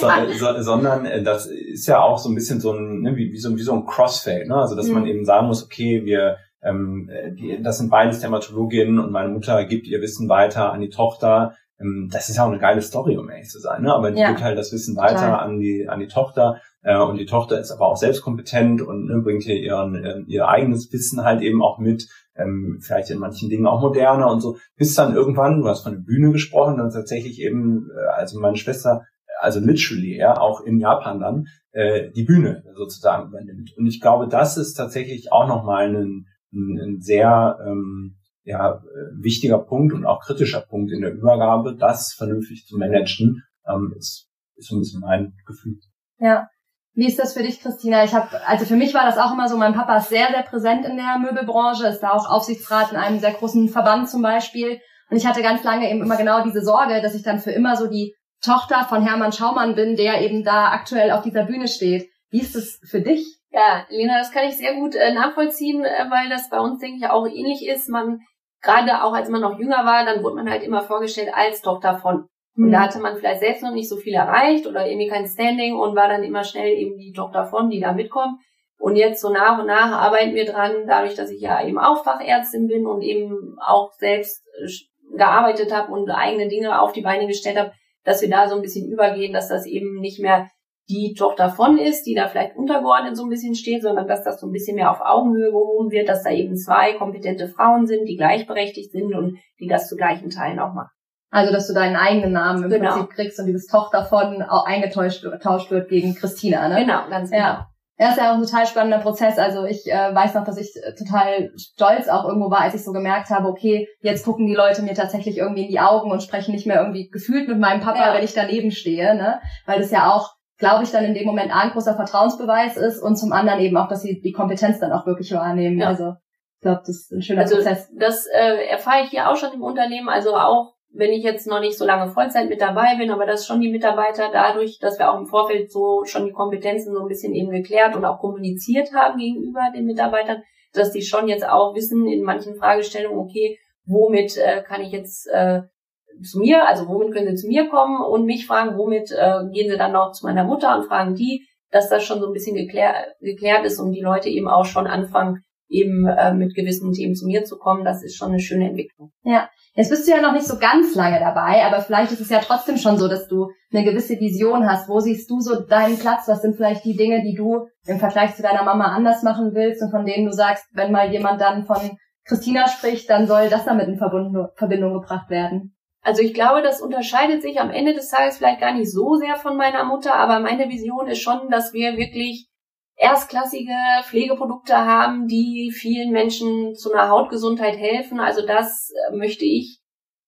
so, so sondern äh, das ist ja auch so ein bisschen so ein, ne, wie, wie, so, wie so ein Crossfade, ne? Also dass mhm. man eben sagen muss, okay, wir ähm, die, das sind beides Dermatologinnen und meine Mutter gibt ihr Wissen weiter an die Tochter. Ähm, das ist ja auch eine geile Story, um ehrlich zu sein. Ne? Aber die ja. gibt halt das Wissen weiter Total. an die an die Tochter äh, und die Tochter ist aber auch selbstkompetent und ne, bringt hier ihren, äh, ihr eigenes Wissen halt eben auch mit. Ähm, vielleicht in manchen Dingen auch moderner und so. Bis dann irgendwann, du hast von der Bühne gesprochen, dann tatsächlich eben, äh, also meine Schwester also literally, ja, auch in Japan dann, äh, die Bühne sozusagen übernimmt. Und ich glaube, das ist tatsächlich auch nochmal ein, ein, ein sehr ähm, ja, wichtiger Punkt und auch kritischer Punkt in der Übergabe, das vernünftig zu managen, ähm, ist, ist so ein bisschen mein Gefühl. Ja. Wie ist das für dich, Christina? Ich habe, also für mich war das auch immer so, mein Papa ist sehr, sehr präsent in der Möbelbranche, ist da auch Aufsichtsrat in einem sehr großen Verband zum Beispiel. Und ich hatte ganz lange eben immer genau diese Sorge, dass ich dann für immer so die Tochter von Hermann Schaumann bin, der eben da aktuell auf dieser Bühne steht. Wie ist das für dich? Ja, Lena, das kann ich sehr gut äh, nachvollziehen, äh, weil das bei uns, denke ich, auch ähnlich ist. Man, gerade auch als man noch jünger war, dann wurde man halt immer vorgestellt als Tochter von Und da mhm. hatte man vielleicht selbst noch nicht so viel erreicht oder irgendwie kein Standing und war dann immer schnell eben die Tochter von, die da mitkommt. Und jetzt so nach und nach arbeiten wir dran, dadurch, dass ich ja eben auch Fachärztin bin und eben auch selbst äh, gearbeitet habe und eigene Dinge auf die Beine gestellt habe, dass wir da so ein bisschen übergehen, dass das eben nicht mehr die Tochter von ist, die da vielleicht untergeordnet so ein bisschen steht, sondern dass das so ein bisschen mehr auf Augenhöhe gehoben wird, dass da eben zwei kompetente Frauen sind, die gleichberechtigt sind und die das zu gleichen Teilen auch machen. Also, dass du deinen eigenen Namen im genau. Prinzip kriegst und dieses Tochter von auch eingetauscht wird gegen Christina, ne? Genau, ganz genau. Ja. Ja, ist ja auch ein total spannender Prozess. Also ich äh, weiß noch, dass ich total stolz auch irgendwo war, als ich so gemerkt habe, okay, jetzt gucken die Leute mir tatsächlich irgendwie in die Augen und sprechen nicht mehr irgendwie gefühlt mit meinem Papa, ja. wenn ich daneben stehe, ne? Weil das ja auch, glaube ich, dann in dem Moment ein großer Vertrauensbeweis ist und zum anderen eben auch, dass sie die Kompetenz dann auch wirklich wahrnehmen. Ja. Also ich glaube, das ist ein schöner also, Prozess. Das äh, erfahre ich hier auch schon im Unternehmen, also auch wenn ich jetzt noch nicht so lange Vollzeit mit dabei bin, aber dass schon die Mitarbeiter dadurch, dass wir auch im Vorfeld so schon die Kompetenzen so ein bisschen eben geklärt und auch kommuniziert haben gegenüber den Mitarbeitern, dass die schon jetzt auch wissen in manchen Fragestellungen, okay, womit äh, kann ich jetzt äh, zu mir, also womit können sie zu mir kommen und mich fragen, womit äh, gehen sie dann noch zu meiner Mutter und fragen die, dass das schon so ein bisschen geklär, geklärt ist und die Leute eben auch schon anfangen, eben äh, mit gewissen Themen zu mir zu kommen, das ist schon eine schöne Entwicklung. Ja, Jetzt bist du ja noch nicht so ganz lange dabei, aber vielleicht ist es ja trotzdem schon so, dass du eine gewisse Vision hast. Wo siehst du so deinen Platz? Was sind vielleicht die Dinge, die du im Vergleich zu deiner Mama anders machen willst und von denen du sagst, wenn mal jemand dann von Christina spricht, dann soll das damit in Verbindung gebracht werden? Also ich glaube, das unterscheidet sich am Ende des Tages vielleicht gar nicht so sehr von meiner Mutter, aber meine Vision ist schon, dass wir wirklich erstklassige Pflegeprodukte haben, die vielen Menschen zu einer Hautgesundheit helfen. Also das äh, möchte ich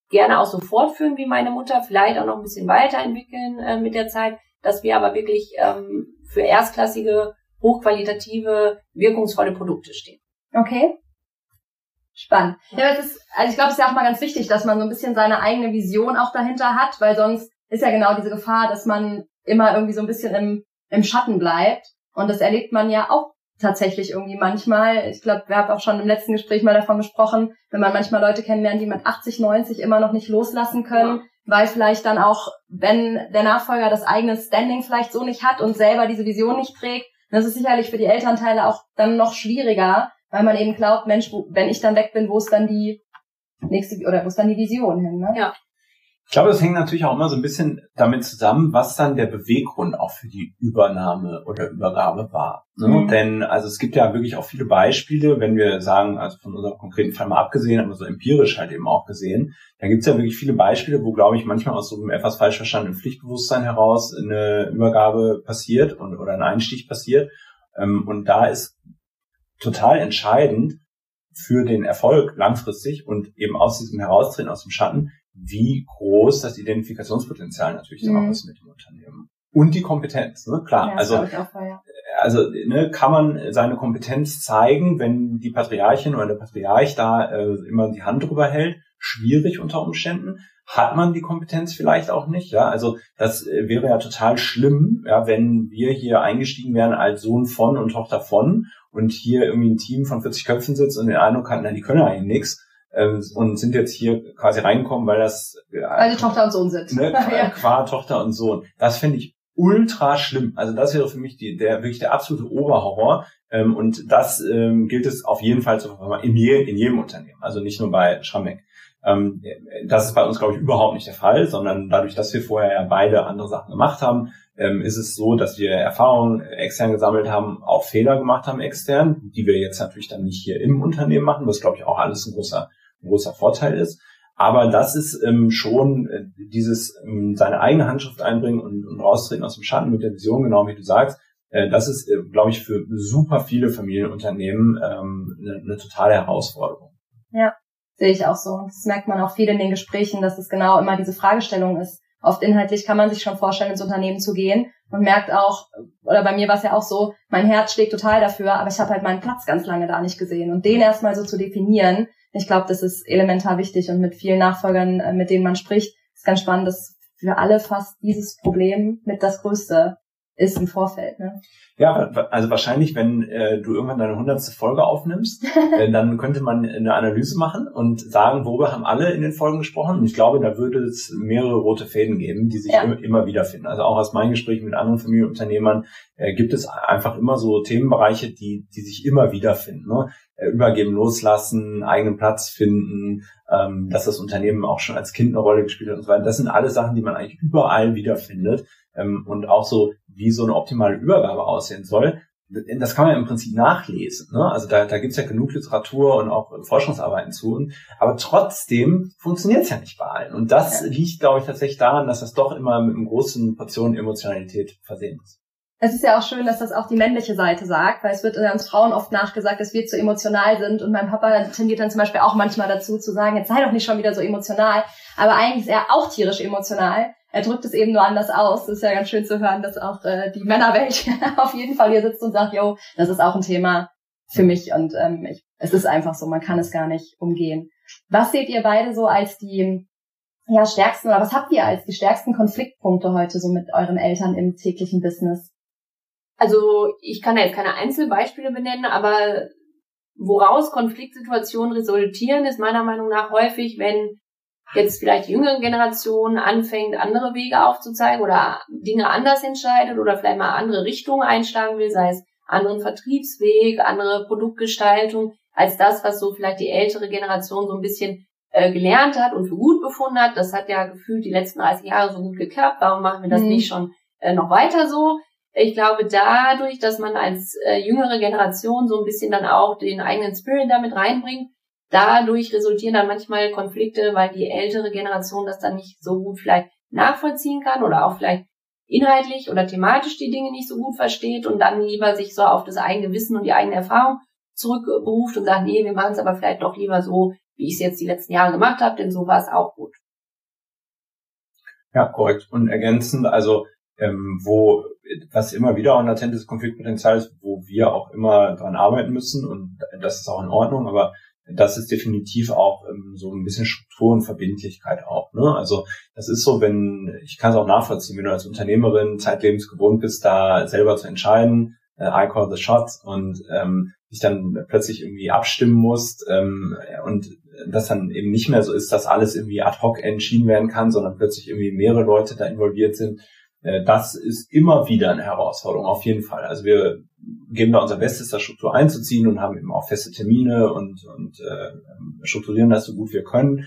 gerne auch so fortführen wie meine Mutter, vielleicht auch noch ein bisschen weiterentwickeln äh, mit der Zeit, dass wir aber wirklich ähm, für erstklassige, hochqualitative, wirkungsvolle Produkte stehen. Okay. Spannend. Ja, das ist, also ich glaube, es ist ja auch mal ganz wichtig, dass man so ein bisschen seine eigene Vision auch dahinter hat, weil sonst ist ja genau diese Gefahr, dass man immer irgendwie so ein bisschen im, im Schatten bleibt und das erlebt man ja auch tatsächlich irgendwie manchmal. Ich glaube, wir haben auch schon im letzten Gespräch mal davon gesprochen, wenn man manchmal Leute kennenlernt, die mit 80, 90 immer noch nicht loslassen können, ja. weil vielleicht dann auch, wenn der Nachfolger das eigene Standing vielleicht so nicht hat und selber diese Vision nicht trägt, das ist sicherlich für die Elternteile auch dann noch schwieriger, weil man eben glaubt, Mensch, wenn ich dann weg bin, wo ist dann die nächste oder wo ist dann die Vision hin? Ne? Ja. Ich glaube, das hängt natürlich auch immer so ein bisschen damit zusammen, was dann der Beweggrund auch für die Übernahme oder Übergabe war. Ne? Mhm. Denn also es gibt ja wirklich auch viele Beispiele, wenn wir sagen, also von unserem konkreten Fall mal abgesehen, aber so empirisch halt eben auch gesehen, da gibt es ja wirklich viele Beispiele, wo, glaube ich, manchmal aus so einem etwas falsch verstandenen Pflichtbewusstsein heraus eine Übergabe passiert und, oder ein Einstich passiert. Ähm, und da ist total entscheidend, für den Erfolg langfristig und eben aus diesem Heraustreten aus dem Schatten, wie groß das Identifikationspotenzial natürlich mhm. dann auch ist mit dem Unternehmen. Und die Kompetenz, ne? Klar. Ja, also, auch, ja. also ne, kann man seine Kompetenz zeigen, wenn die Patriarchin oder der Patriarch da äh, immer die Hand drüber hält. Schwierig unter Umständen. Hat man die Kompetenz vielleicht auch nicht, ja. Also das äh, wäre ja total schlimm, ja, wenn wir hier eingestiegen wären als Sohn von und Tochter von und hier irgendwie ein Team von 40 Köpfen sitzt und den Eindruck hatten, na, die können eigentlich nichts ähm, und sind jetzt hier quasi reingekommen, weil das äh, weil die Tochter und Sohn sind. Ne, ja. qua Tochter und Sohn. Das finde ich ultra schlimm. Also das wäre für mich die, der wirklich der absolute Oberhorror. Ähm, und das ähm, gilt es auf jeden Fall zu in, je, in jedem Unternehmen. Also nicht nur bei Schrammeck. Ähm, das ist bei uns, glaube ich, überhaupt nicht der Fall, sondern dadurch, dass wir vorher ja beide andere Sachen gemacht haben, ähm, ist es so, dass wir Erfahrungen extern gesammelt haben, auch Fehler gemacht haben extern, die wir jetzt natürlich dann nicht hier im Unternehmen machen, was, glaube ich, auch alles ein großer großer Vorteil ist. Aber das ist ähm, schon äh, dieses ähm, seine eigene Handschrift einbringen und, und raustreten aus dem Schatten mit der Vision, genau wie du sagst. Äh, das ist, äh, glaube ich, für super viele Familienunternehmen ähm, eine, eine totale Herausforderung. Ja, sehe ich auch so. Das merkt man auch viel in den Gesprächen, dass es genau immer diese Fragestellung ist. Oft inhaltlich kann man sich schon vorstellen, ins Unternehmen zu gehen und merkt auch, oder bei mir war es ja auch so, mein Herz schlägt total dafür, aber ich habe halt meinen Platz ganz lange da nicht gesehen. Und den erstmal so zu definieren, ich glaube, das ist elementar wichtig und mit vielen Nachfolgern, äh, mit denen man spricht, ist ganz spannend, dass für alle fast dieses Problem mit das größte ist im Vorfeld. Ne? Ja, also wahrscheinlich, wenn äh, du irgendwann deine hundertste Folge aufnimmst, äh, dann könnte man eine Analyse machen und sagen, worüber haben alle in den Folgen gesprochen. Und ich glaube, da würde es mehrere rote Fäden geben, die sich ja. immer, immer wiederfinden. Also auch aus meinen Gesprächen mit anderen Familienunternehmern äh, gibt es einfach immer so Themenbereiche, die, die sich immer wiederfinden. Ne? Äh, übergeben, loslassen, eigenen Platz finden, ähm, dass das Unternehmen auch schon als Kind eine Rolle gespielt hat und so weiter. Das sind alle Sachen, die man eigentlich überall wiederfindet. Ähm, und auch so, wie so eine optimale Übergabe aussehen soll. Das kann man ja im Prinzip nachlesen. Ne? Also da, da gibt's ja genug Literatur und auch Forschungsarbeiten zu. Aber trotzdem funktioniert es ja nicht bei allen. Und das ja. liegt, glaube ich, tatsächlich daran, dass das doch immer mit einer großen Portion Emotionalität versehen ist. Es ist ja auch schön, dass das auch die männliche Seite sagt, weil es wird uns Frauen oft nachgesagt, dass wir zu emotional sind. Und mein Papa tendiert dann zum Beispiel auch manchmal dazu zu sagen, jetzt sei doch nicht schon wieder so emotional. Aber eigentlich ist er auch tierisch emotional. Er drückt es eben nur anders aus. Das ist ja ganz schön zu hören, dass auch äh, die Männerwelt auf jeden Fall hier sitzt und sagt, yo, das ist auch ein Thema für mich. Und ähm, ich, es ist einfach so, man kann es gar nicht umgehen. Was seht ihr beide so als die ja, stärksten oder was habt ihr als die stärksten Konfliktpunkte heute so mit euren Eltern im täglichen Business? Also ich kann da jetzt keine Einzelbeispiele benennen, aber woraus Konfliktsituationen resultieren, ist meiner Meinung nach häufig, wenn jetzt vielleicht die jüngere Generation anfängt, andere Wege aufzuzeigen oder Dinge anders entscheidet oder vielleicht mal andere Richtungen einschlagen will, sei es anderen Vertriebsweg, andere Produktgestaltung, als das, was so vielleicht die ältere Generation so ein bisschen äh, gelernt hat und für gut befunden hat. Das hat ja gefühlt die letzten 30 Jahre so gut geklappt. Warum machen wir das mhm. nicht schon äh, noch weiter so? Ich glaube, dadurch, dass man als äh, jüngere Generation so ein bisschen dann auch den eigenen Spirit damit reinbringt, dadurch resultieren dann manchmal Konflikte, weil die ältere Generation das dann nicht so gut vielleicht nachvollziehen kann oder auch vielleicht inhaltlich oder thematisch die Dinge nicht so gut versteht und dann lieber sich so auf das eigene Wissen und die eigene Erfahrung zurückberuft und sagt, nee, wir machen es aber vielleicht doch lieber so, wie ich es jetzt die letzten Jahre gemacht habe, denn so war es auch gut. Ja, korrekt. Und ergänzend, also ähm, wo was immer wieder ein latentes Konfliktpotenzial ist, wo wir auch immer dran arbeiten müssen und das ist auch in Ordnung, aber das ist definitiv auch ähm, so ein bisschen Struktur und Verbindlichkeit auch. Ne? Also das ist so, wenn, ich kann es auch nachvollziehen, wenn du als Unternehmerin zeitlebens gewohnt bist, da selber zu entscheiden, äh, I call the shots und ähm, dich dann plötzlich irgendwie abstimmen musst ähm, und das dann eben nicht mehr so ist, dass alles irgendwie ad hoc entschieden werden kann, sondern plötzlich irgendwie mehrere Leute da involviert sind das ist immer wieder eine Herausforderung, auf jeden Fall. Also wir geben da unser Bestes, da Struktur einzuziehen und haben eben auch feste Termine und, und äh, strukturieren das so gut wir können.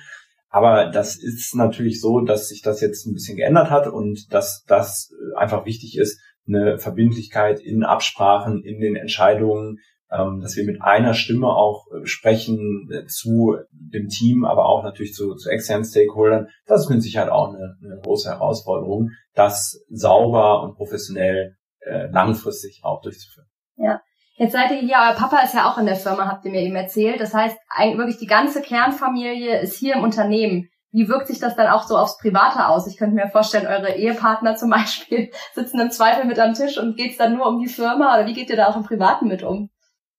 Aber das ist natürlich so, dass sich das jetzt ein bisschen geändert hat und dass das einfach wichtig ist, eine Verbindlichkeit in Absprachen, in den Entscheidungen, dass wir mit einer Stimme auch äh, sprechen äh, zu dem Team, aber auch natürlich zu, zu externen Stakeholdern. Das ist mit Sicherheit auch eine, eine große Herausforderung, das sauber und professionell äh, langfristig auch durchzuführen. Ja. Jetzt seid ihr hier, euer Papa ist ja auch in der Firma, habt ihr mir eben erzählt. Das heißt, wirklich die ganze Kernfamilie ist hier im Unternehmen. Wie wirkt sich das dann auch so aufs Private aus? Ich könnte mir vorstellen, eure Ehepartner zum Beispiel sitzen im Zweifel mit am Tisch und geht's dann nur um die Firma oder wie geht ihr da auch im Privaten mit um?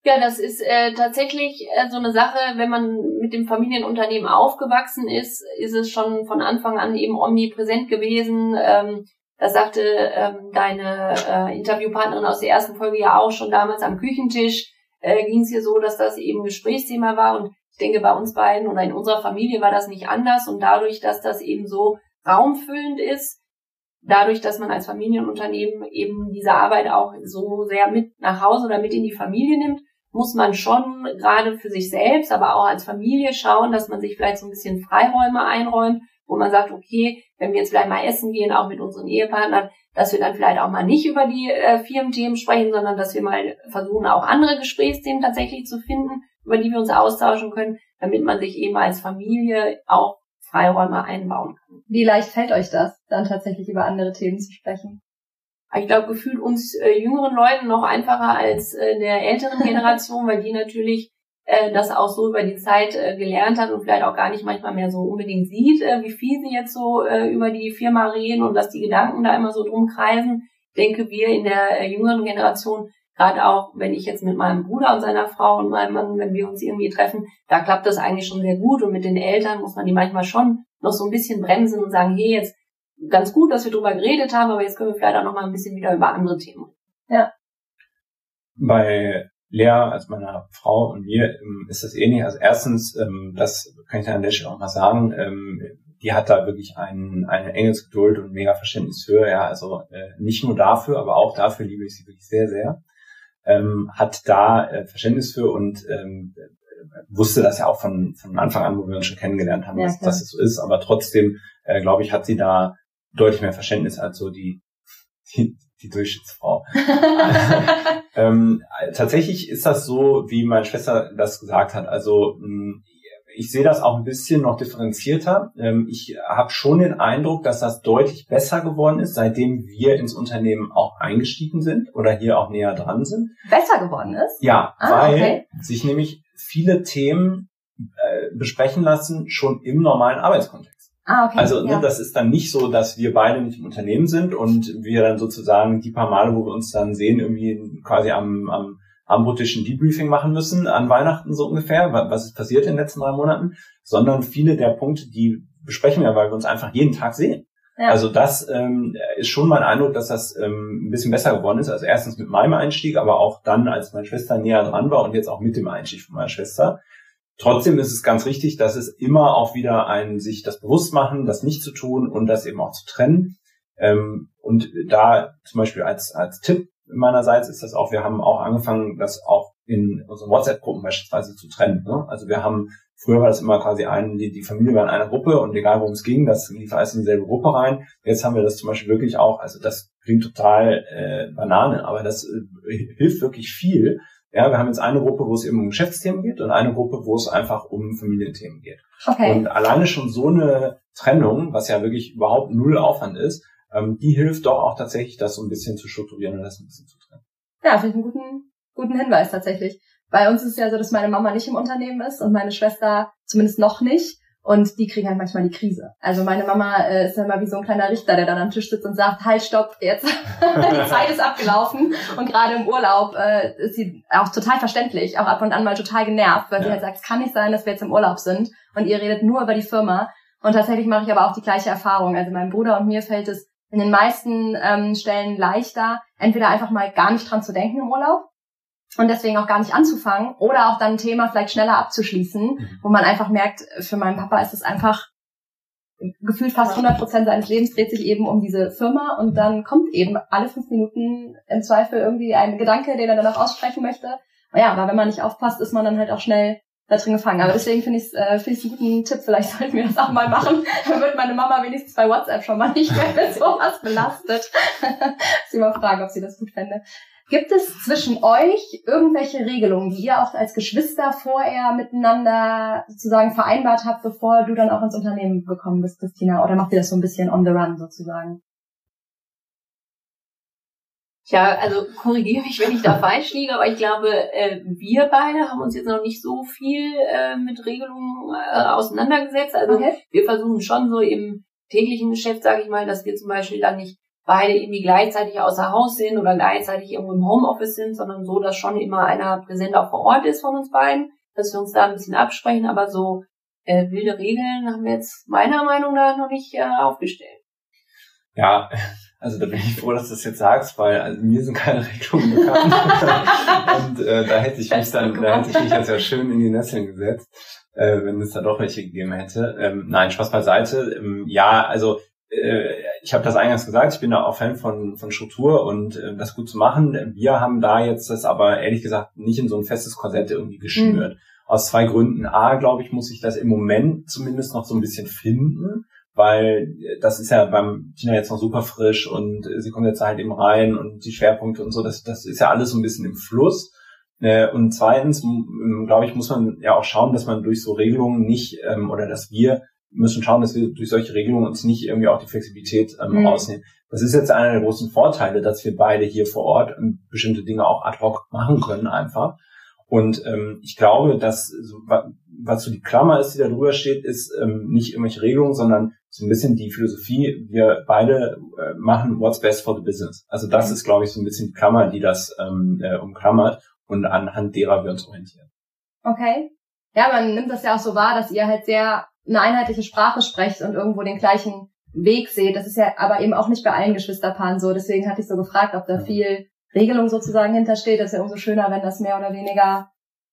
Ja, das ist äh, tatsächlich äh, so eine Sache, wenn man mit dem Familienunternehmen aufgewachsen ist, ist es schon von Anfang an eben omnipräsent gewesen. Ähm, das sagte ähm, deine äh, Interviewpartnerin aus der ersten Folge ja auch schon damals am Küchentisch. Äh, Ging es hier so, dass das eben Gesprächsthema war. Und ich denke, bei uns beiden oder in unserer Familie war das nicht anders. Und dadurch, dass das eben so raumfüllend ist, dadurch, dass man als Familienunternehmen eben diese Arbeit auch so sehr mit nach Hause oder mit in die Familie nimmt, muss man schon gerade für sich selbst, aber auch als Familie schauen, dass man sich vielleicht so ein bisschen Freiräume einräumt, wo man sagt, okay, wenn wir jetzt vielleicht mal essen gehen, auch mit unseren Ehepartnern, dass wir dann vielleicht auch mal nicht über die äh, Firmenthemen sprechen, sondern dass wir mal versuchen, auch andere Gesprächsthemen tatsächlich zu finden, über die wir uns austauschen können, damit man sich eben als Familie auch Freiräume einbauen kann. Wie leicht fällt euch das, dann tatsächlich über andere Themen zu sprechen? Ich glaube, gefühlt uns äh, jüngeren Leuten noch einfacher als äh, der älteren Generation, weil die natürlich äh, das auch so über die Zeit äh, gelernt hat und vielleicht auch gar nicht manchmal mehr so unbedingt sieht, äh, wie viel sie jetzt so äh, über die Firma reden und dass die Gedanken da immer so drum kreisen. Ich denke, wir in der äh, jüngeren Generation, gerade auch wenn ich jetzt mit meinem Bruder und seiner Frau und meinem Mann, wenn wir uns irgendwie treffen, da klappt das eigentlich schon sehr gut und mit den Eltern muss man die manchmal schon noch so ein bisschen bremsen und sagen, hey, jetzt ganz gut, dass wir drüber geredet haben, aber jetzt können wir vielleicht auch noch mal ein bisschen wieder über andere Themen. Ja. Bei Lea, als meiner Frau und mir, ähm, ist das ähnlich. Also erstens, ähm, das kann ich dann an der Stelle auch mal sagen, ähm, die hat da wirklich ein, eine enge Geduld und mega Verständnis für. Ja, also äh, nicht nur dafür, aber auch dafür liebe ich sie wirklich sehr, sehr. Ähm, hat da äh, Verständnis für und ähm, wusste das ja auch von, von Anfang an, wo wir uns schon kennengelernt haben, ja, dass, dass es so ist. Aber trotzdem, äh, glaube ich, hat sie da deutlich mehr Verständnis als so die, die, die Durchschnittsfrau. ähm, tatsächlich ist das so, wie meine Schwester das gesagt hat. Also mh, ich sehe das auch ein bisschen noch differenzierter. Ähm, ich habe schon den Eindruck, dass das deutlich besser geworden ist, seitdem wir ins Unternehmen auch eingestiegen sind oder hier auch näher dran sind. Besser geworden ist? Ja, ah, weil okay. sich nämlich viele Themen äh, besprechen lassen, schon im normalen Arbeitskontext. Ah, okay. Also ne, das ist dann nicht so, dass wir beide nicht im Unternehmen sind und wir dann sozusagen die paar Male, wo wir uns dann sehen, irgendwie quasi am, am abendbrotischen Debriefing machen müssen an Weihnachten so ungefähr, was ist passiert in den letzten drei Monaten, sondern viele der Punkte, die besprechen wir, weil wir uns einfach jeden Tag sehen. Ja. Also das ähm, ist schon mein Eindruck, dass das ähm, ein bisschen besser geworden ist. Also erstens mit meinem Einstieg, aber auch dann, als meine Schwester näher dran war und jetzt auch mit dem Einstieg von meiner Schwester. Trotzdem ist es ganz richtig, dass es immer auch wieder ein sich das bewusst machen, das nicht zu tun und das eben auch zu trennen. Ähm, und da zum Beispiel als, als Tipp meinerseits ist das auch, wir haben auch angefangen, das auch in unseren WhatsApp-Gruppen beispielsweise zu trennen. Ne? Also wir haben, früher war das immer quasi ein, die, die Familie war in einer Gruppe und egal worum es ging, das lief alles in dieselbe Gruppe rein. Jetzt haben wir das zum Beispiel wirklich auch, also das klingt total äh, Banane, aber das äh, hilft wirklich viel. Ja, wir haben jetzt eine Gruppe, wo es eben um Geschäftsthemen geht und eine Gruppe, wo es einfach um Familienthemen geht. Okay. Und alleine schon so eine Trennung, was ja wirklich überhaupt null Aufwand ist, ähm, die hilft doch auch tatsächlich, das so ein bisschen zu strukturieren und das ein bisschen zu trennen. Ja, finde ich einen guten, guten Hinweis tatsächlich. Bei uns ist es ja so, dass meine Mama nicht im Unternehmen ist und meine Schwester zumindest noch nicht. Und die kriegen halt manchmal die Krise. Also meine Mama äh, ist ja immer wie so ein kleiner Richter, der dann am Tisch sitzt und sagt, halt, stopp, jetzt, die Zeit ist abgelaufen. Und gerade im Urlaub äh, ist sie auch total verständlich, auch ab und an mal total genervt, weil ja. sie halt sagt, es kann nicht sein, dass wir jetzt im Urlaub sind und ihr redet nur über die Firma. Und tatsächlich mache ich aber auch die gleiche Erfahrung. Also meinem Bruder und mir fällt es in den meisten ähm, Stellen leichter, entweder einfach mal gar nicht dran zu denken im Urlaub und deswegen auch gar nicht anzufangen oder auch dann ein Thema vielleicht schneller abzuschließen, mhm. wo man einfach merkt, für meinen Papa ist es einfach gefühlt fast 100 Prozent seines Lebens dreht sich eben um diese Firma und dann kommt eben alle fünf Minuten im Zweifel irgendwie ein Gedanke, den er dann auch aussprechen möchte. Ja, aber wenn man nicht aufpasst, ist man dann halt auch schnell da drin gefangen. Aber deswegen finde ich es äh, find einen guten Tipp. Vielleicht sollten wir das auch mal machen. Dann wird meine Mama wenigstens bei WhatsApp schon mal nicht mehr mit sowas belastet. sie mal fragen, ob sie das gut fände. Gibt es zwischen euch irgendwelche Regelungen, die ihr auch als Geschwister vorher miteinander sozusagen vereinbart habt, bevor du dann auch ins Unternehmen gekommen bist, Christina? Oder macht ihr das so ein bisschen on the run sozusagen? Ja, also korrigiere mich, wenn ich da falsch liege, aber ich glaube, äh, wir beide haben uns jetzt noch nicht so viel äh, mit Regelungen äh, auseinandergesetzt. Also okay. wir versuchen schon so im täglichen Geschäft, sage ich mal, dass wir zum Beispiel dann nicht beide irgendwie gleichzeitig außer Haus sind oder gleichzeitig irgendwo im Homeoffice sind, sondern so, dass schon immer einer präsent auch vor Ort ist von uns beiden, dass wir uns da ein bisschen absprechen, aber so äh, wilde Regeln haben wir jetzt meiner Meinung nach noch nicht äh, aufgestellt. Ja, also da bin ich froh, dass du das jetzt sagst, weil also mir sind keine Regelungen bekannt. und äh, da hätte ich mich dann, da hätte ich mich jetzt ja schön in die Nesseln gesetzt, äh, wenn es da doch welche gegeben hätte. Ähm, nein, Spaß beiseite. Ähm, ja, also ich habe das eingangs gesagt, ich bin da auch Fan von, von Struktur und äh, das gut zu machen. Wir haben da jetzt das aber ehrlich gesagt nicht in so ein festes Korsett irgendwie geschnürt. Mhm. Aus zwei Gründen. A, glaube ich, muss ich das im Moment zumindest noch so ein bisschen finden weil das ist ja beim Tina jetzt noch super frisch und sie kommt jetzt halt eben rein und die Schwerpunkte und so, das, das ist ja alles so ein bisschen im Fluss. Äh, und zweitens, glaube ich, muss man ja auch schauen, dass man durch so Regelungen nicht, ähm, oder dass wir müssen schauen, dass wir durch solche Regelungen uns nicht irgendwie auch die Flexibilität ähm, mhm. rausnehmen. Das ist jetzt einer der großen Vorteile, dass wir beide hier vor Ort ähm, bestimmte Dinge auch ad hoc machen können einfach. Und ähm, ich glaube, dass was so die Klammer ist, die da drüber steht, ist ähm, nicht irgendwelche Regelungen, sondern so ein bisschen die Philosophie, wir beide äh, machen what's best for the business. Also das mhm. ist, glaube ich, so ein bisschen die Klammer, die das ähm, äh, umklammert und anhand derer wir uns orientieren. Okay. Ja, man nimmt das ja auch so wahr, dass ihr halt sehr eine einheitliche Sprache sprecht und irgendwo den gleichen Weg seht. Das ist ja aber eben auch nicht bei allen Geschwisterpaaren so. Deswegen hatte ich so gefragt, ob da viel Regelung sozusagen hintersteht. Das ist ja umso schöner, wenn das mehr oder weniger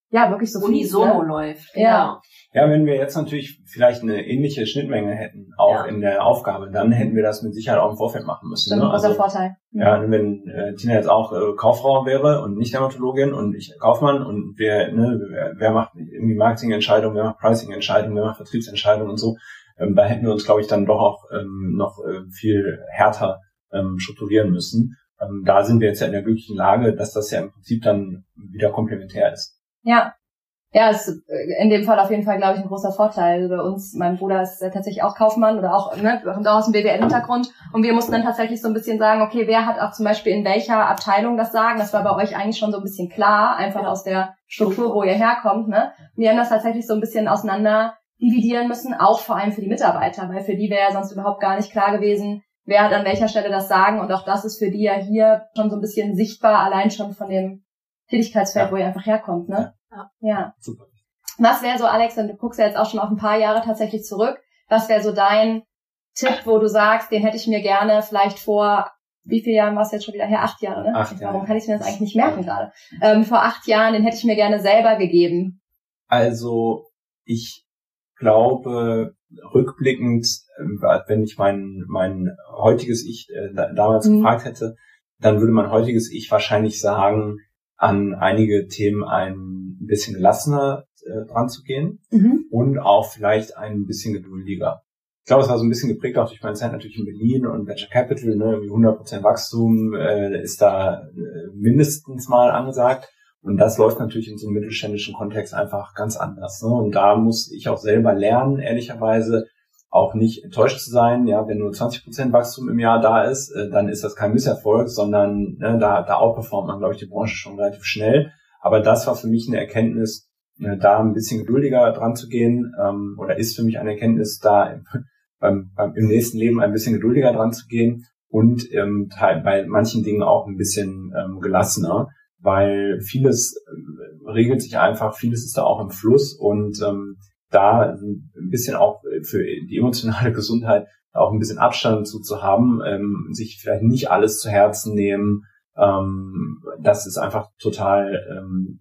ja wirklich so unisono ne? läuft. Genau. Ja. Ja, wenn wir jetzt natürlich vielleicht eine ähnliche Schnittmenge hätten, auch ja. in der Aufgabe, dann hätten wir das mit Sicherheit auch im Vorfeld machen müssen. Stimmt, ne? also, Vorteil. Ja, wenn äh, Tina jetzt auch äh, Kauffrau wäre und nicht Dermatologin und ich Kaufmann und wir, ne, wer, wer macht irgendwie Marketingentscheidungen, wer macht Pricing-Entscheidungen, wer macht Vertriebsentscheidungen und so, ähm, da hätten wir uns, glaube ich, dann doch auch ähm, noch äh, viel härter ähm, strukturieren müssen. Ähm, da sind wir jetzt ja in der glücklichen Lage, dass das ja im Prinzip dann wieder komplementär ist. Ja, ja, ist äh, in dem Fall auf jeden Fall, glaube ich, ein großer Vorteil. Also bei uns, mein Bruder ist tatsächlich auch Kaufmann oder auch, ne, kommt auch aus dem BWL-Hintergrund. Und wir mussten dann tatsächlich so ein bisschen sagen, okay, wer hat auch zum Beispiel in welcher Abteilung das Sagen? Das war bei euch eigentlich schon so ein bisschen klar, einfach ja. aus der Struktur, wo ihr herkommt. Ne? Wir haben das tatsächlich so ein bisschen auseinander dividieren müssen, auch vor allem für die Mitarbeiter, weil für die wäre ja sonst überhaupt gar nicht klar gewesen, wer hat an welcher Stelle das Sagen. Und auch das ist für die ja hier schon so ein bisschen sichtbar, allein schon von dem Tätigkeitsfeld, ja. wo ihr einfach herkommt. Ne? Ja. Super. Was wäre so, Alex, und du guckst ja jetzt auch schon auf ein paar Jahre tatsächlich zurück, was wäre so dein Tipp, wo du sagst, den hätte ich mir gerne vielleicht vor, wie viele Jahren war es jetzt schon wieder her? Acht Jahre, ne? Acht Warum kann ich mir das eigentlich nicht merken gerade? Ähm, vor acht Jahren, den hätte ich mir gerne selber gegeben. Also, ich glaube, rückblickend, äh, wenn ich mein, mein heutiges Ich äh, damals mhm. gefragt hätte, dann würde mein heutiges Ich wahrscheinlich sagen, an einige Themen ein bisschen gelassener äh, dran zu gehen mhm. und auch vielleicht ein bisschen geduldiger. Ich glaube, es war so ein bisschen geprägt auch durch meine Zeit natürlich in Berlin und Venture Capital, ne, 100% Wachstum äh, ist da äh, mindestens mal angesagt. Und das läuft natürlich in so einem mittelständischen Kontext einfach ganz anders. Ne? Und da muss ich auch selber lernen, ehrlicherweise, auch nicht enttäuscht zu sein, ja, wenn nur 20 Prozent Wachstum im Jahr da ist, äh, dann ist das kein Misserfolg, sondern ne, da, da outperformt man, glaube ich, die Branche schon relativ schnell. Aber das war für mich eine Erkenntnis, äh, da ein bisschen geduldiger dran zu gehen, ähm, oder ist für mich eine Erkenntnis, da beim, beim, im nächsten Leben ein bisschen geduldiger dran zu gehen und ähm, bei manchen Dingen auch ein bisschen ähm, gelassener, weil vieles äh, regelt sich einfach, vieles ist da auch im Fluss und ähm, da ein bisschen auch für die emotionale Gesundheit auch ein bisschen Abstand zu, zu haben, ähm, sich vielleicht nicht alles zu Herzen nehmen. Ähm, das ist einfach total, ähm,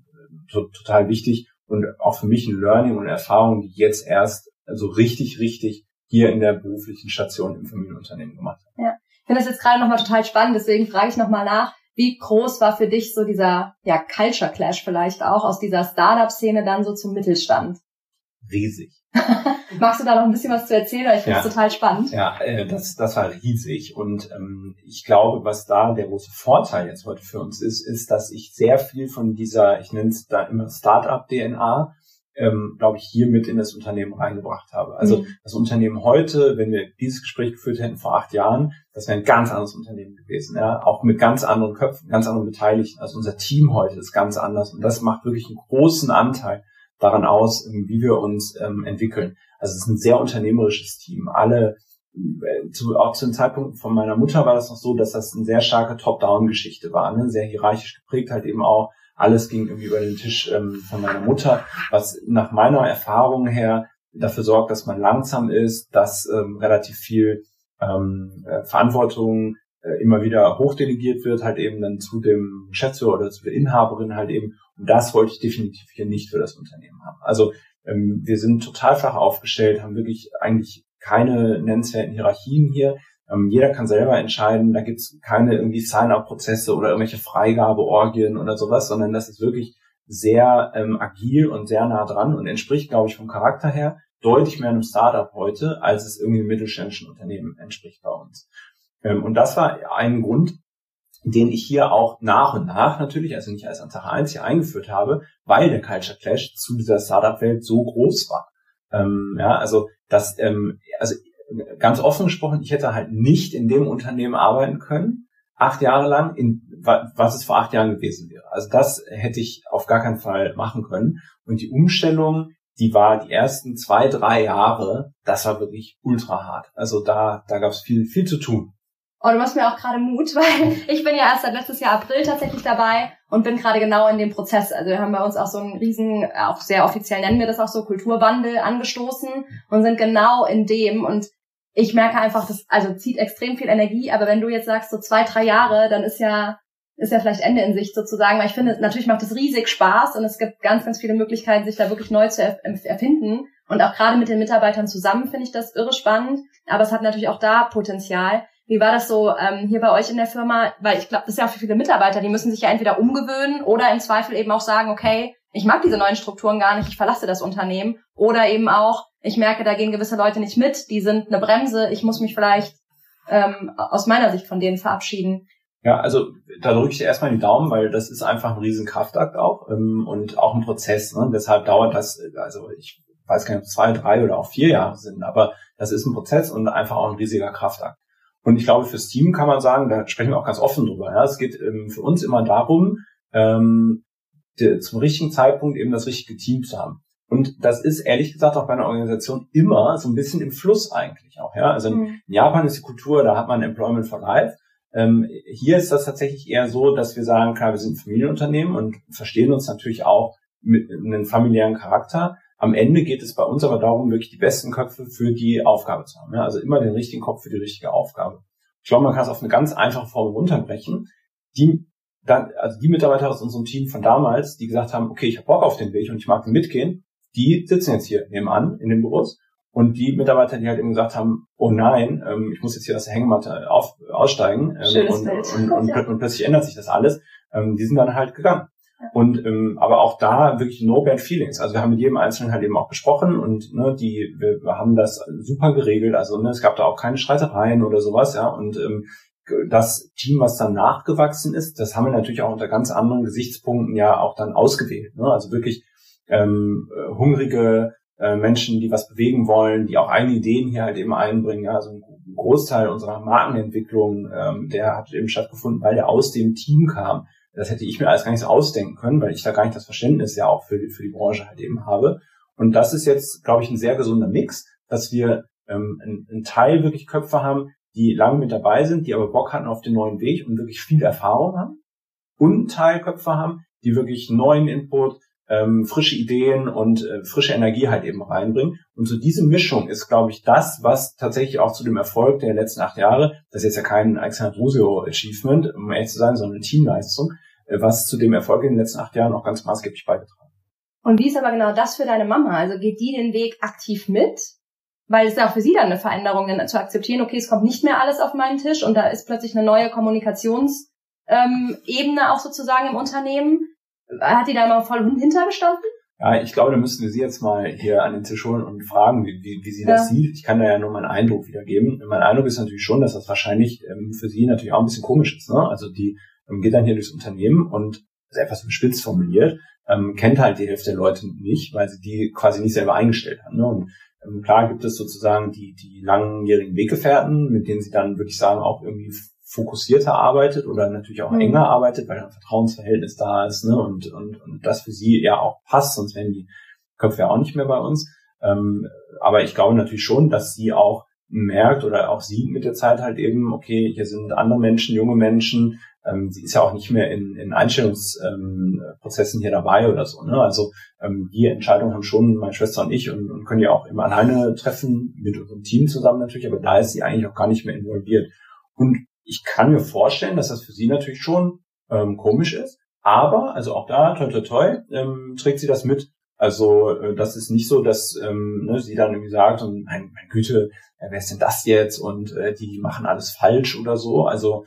to total wichtig und auch für mich ein Learning und Erfahrung, die jetzt erst also richtig, richtig hier in der beruflichen Station im Familienunternehmen gemacht habe. Ja, ich finde das jetzt gerade nochmal total spannend, deswegen frage ich nochmal nach, wie groß war für dich so dieser ja, Culture Clash vielleicht auch aus dieser Startup-Szene dann so zum Mittelstand? riesig. Magst du da noch ein bisschen was zu erzählen? Ich finde es ja. total spannend. Ja, äh, das, das war riesig. Und ähm, ich glaube, was da der große Vorteil jetzt heute für uns ist, ist, dass ich sehr viel von dieser, ich nenne es da immer Startup-DNA, ähm, glaube ich, hier mit in das Unternehmen reingebracht habe. Also mhm. das Unternehmen heute, wenn wir dieses Gespräch geführt hätten vor acht Jahren, das wäre ein ganz anderes Unternehmen gewesen. Ja? Auch mit ganz anderen Köpfen, ganz anderen Beteiligten. Also unser Team heute ist ganz anders. Und das macht wirklich einen großen Anteil daran aus, wie wir uns ähm, entwickeln. Also es ist ein sehr unternehmerisches Team. Alle, äh, zu, auch zu dem Zeitpunkt von meiner Mutter war das noch so, dass das eine sehr starke Top-Down-Geschichte war, ne? sehr hierarchisch geprägt, halt eben auch. Alles ging irgendwie über den Tisch ähm, von meiner Mutter, was nach meiner Erfahrung her dafür sorgt, dass man langsam ist, dass ähm, relativ viel ähm, äh, Verantwortung äh, immer wieder hochdelegiert wird, halt eben dann zu dem Geschäftsführer oder zu der Inhaberin halt eben. Das wollte ich definitiv hier nicht für das Unternehmen haben. Also ähm, wir sind total flach aufgestellt, haben wirklich eigentlich keine nennenswerten Hierarchien hier. Ähm, jeder kann selber entscheiden, da gibt's keine irgendwie Sign-up-Prozesse oder irgendwelche Freigabeorgien oder sowas, sondern das ist wirklich sehr ähm, agil und sehr nah dran und entspricht, glaube ich, vom Charakter her deutlich mehr einem Startup heute, als es irgendwie mittelständischen Unternehmen entspricht bei uns. Ähm, und das war ein Grund, den ich hier auch nach und nach natürlich, also nicht erst an Tag eins hier eingeführt habe, weil der Culture Clash zu dieser Startup-Welt so groß war. Ähm, ja, also das, ähm, also ganz offen gesprochen, ich hätte halt nicht in dem Unternehmen arbeiten können, acht Jahre lang, in was es vor acht Jahren gewesen wäre. Also das hätte ich auf gar keinen Fall machen können. Und die Umstellung, die war die ersten zwei, drei Jahre, das war wirklich ultra hart. Also da, da gab es viel, viel zu tun. Oh, du machst mir auch gerade Mut, weil ich bin ja erst seit letztes Jahr April tatsächlich dabei und bin gerade genau in dem Prozess. Also wir haben bei uns auch so einen riesen, auch sehr offiziell nennen wir das auch so, Kulturwandel angestoßen und sind genau in dem und ich merke einfach, das also zieht extrem viel Energie, aber wenn du jetzt sagst, so zwei, drei Jahre, dann ist ja, ist ja vielleicht Ende in Sicht sozusagen, weil ich finde, natürlich macht es riesig Spaß und es gibt ganz, ganz viele Möglichkeiten, sich da wirklich neu zu erfinden. Und auch gerade mit den Mitarbeitern zusammen finde ich das irre spannend, aber es hat natürlich auch da Potenzial. Wie war das so ähm, hier bei euch in der Firma? Weil ich glaube, das ist ja auch für viele Mitarbeiter, die müssen sich ja entweder umgewöhnen oder im Zweifel eben auch sagen, okay, ich mag diese neuen Strukturen gar nicht, ich verlasse das Unternehmen. Oder eben auch, ich merke, da gehen gewisse Leute nicht mit, die sind eine Bremse, ich muss mich vielleicht ähm, aus meiner Sicht von denen verabschieden. Ja, also da drücke ich dir erstmal die Daumen, weil das ist einfach ein Riesenkraftakt auch ähm, und auch ein Prozess. Ne? Deshalb dauert das, also ich weiß gar nicht, ob zwei, drei oder auch vier Jahre sind, aber das ist ein Prozess und einfach auch ein riesiger Kraftakt. Und ich glaube, fürs Team kann man sagen, da sprechen wir auch ganz offen drüber. Ja? Es geht ähm, für uns immer darum, ähm, die, zum richtigen Zeitpunkt eben das richtige Team zu haben. Und das ist ehrlich gesagt auch bei einer Organisation immer so ein bisschen im Fluss eigentlich auch. Ja? Also in, mhm. Japan ist die Kultur, da hat man Employment for Life. Ähm, hier ist das tatsächlich eher so, dass wir sagen, klar, wir sind ein Familienunternehmen und verstehen uns natürlich auch mit einem familiären Charakter. Am Ende geht es bei uns aber darum, wirklich die besten Köpfe für die Aufgabe zu haben. Ja? Also immer den richtigen Kopf für die richtige Aufgabe. Ich glaube, man kann es auf eine ganz einfache Form runterbrechen. Die dann, also die Mitarbeiter aus unserem Team von damals, die gesagt haben, okay, ich habe Bock auf den Weg und ich mag mitgehen, die sitzen jetzt hier nebenan in den Büros. Und die Mitarbeiter, die halt eben gesagt haben, oh nein, ähm, ich muss jetzt hier aus der Hängematte auf, aussteigen ähm, und, und, und, und, und, plötzlich ändert sich das alles, ähm, die sind dann halt gegangen. Und ähm, aber auch da wirklich no bad feelings. Also wir haben mit jedem Einzelnen halt eben auch gesprochen und ne, die wir, wir haben das super geregelt. Also ne, es gab da auch keine Streitereien oder sowas, ja. Und ähm, das Team, was dann nachgewachsen ist, das haben wir natürlich auch unter ganz anderen Gesichtspunkten ja auch dann ausgewählt. Ne? Also wirklich ähm, hungrige äh, Menschen, die was bewegen wollen, die auch eigene Ideen hier halt eben einbringen. Ja? Also ein Großteil unserer Markenentwicklung, ähm, der hat eben stattgefunden, weil der aus dem Team kam. Das hätte ich mir alles gar nicht so ausdenken können, weil ich da gar nicht das Verständnis ja auch für, für die Branche halt eben habe. Und das ist jetzt, glaube ich, ein sehr gesunder Mix, dass wir ähm, einen Teil wirklich Köpfe haben, die lange mit dabei sind, die aber Bock hatten auf den neuen Weg und wirklich viel Erfahrung haben und Teilköpfe haben, die wirklich neuen Input, ähm, frische Ideen und äh, frische Energie halt eben reinbringen. Und so diese Mischung ist, glaube ich, das, was tatsächlich auch zu dem Erfolg der letzten acht Jahre, das ist jetzt ja kein Alexander Drusio Achievement, um ehrlich zu sein, sondern eine Teamleistung, was zu dem Erfolg in den letzten acht Jahren auch ganz maßgeblich beigetragen. Und wie ist aber genau das für deine Mama? Also geht die den Weg aktiv mit? weil es ja auch für sie dann eine Veränderung dann zu akzeptieren, okay, es kommt nicht mehr alles auf meinen Tisch und da ist plötzlich eine neue Kommunikationsebene ähm, auch sozusagen im Unternehmen. Hat die da mal voll hintergestanden? Ja, ich glaube, da müssten wir sie jetzt mal hier an den Tisch holen und fragen, wie, wie, wie sie ja. das sieht. Ich kann da ja nur meinen Eindruck wiedergeben. Mein Eindruck ist natürlich schon, dass das wahrscheinlich ähm, für sie natürlich auch ein bisschen komisch ist. Ne? Also die ähm, geht dann hier durchs Unternehmen und ist etwas spitz formuliert, ähm, kennt halt die Hälfte der Leute nicht, weil sie die quasi nicht selber eingestellt haben. Ne? Und ähm, klar gibt es sozusagen die, die langjährigen Weggefährten, mit denen sie dann, würde ich sagen, auch irgendwie fokussierter arbeitet oder natürlich auch mhm. enger arbeitet, weil ein Vertrauensverhältnis da ist ne? und, und, und das für sie ja auch passt, sonst wären die Köpfe ja auch nicht mehr bei uns. Ähm, aber ich glaube natürlich schon, dass sie auch merkt oder auch sieht mit der Zeit halt eben, okay, hier sind andere Menschen, junge Menschen, ähm, sie ist ja auch nicht mehr in, in Einstellungsprozessen ähm, hier dabei oder so. Ne? Also ähm, die Entscheidung haben schon meine Schwester und ich und, und können ja auch immer alleine treffen, mit unserem Team zusammen natürlich, aber da ist sie eigentlich auch gar nicht mehr involviert. Und ich kann mir vorstellen, dass das für sie natürlich schon ähm, komisch ist, aber, also auch da, toi toi toi, ähm, trägt sie das mit. Also äh, das ist nicht so, dass ähm, ne, sie dann irgendwie sagt, und mein, mein Güte, wer ist denn das jetzt? Und äh, die machen alles falsch oder so. Also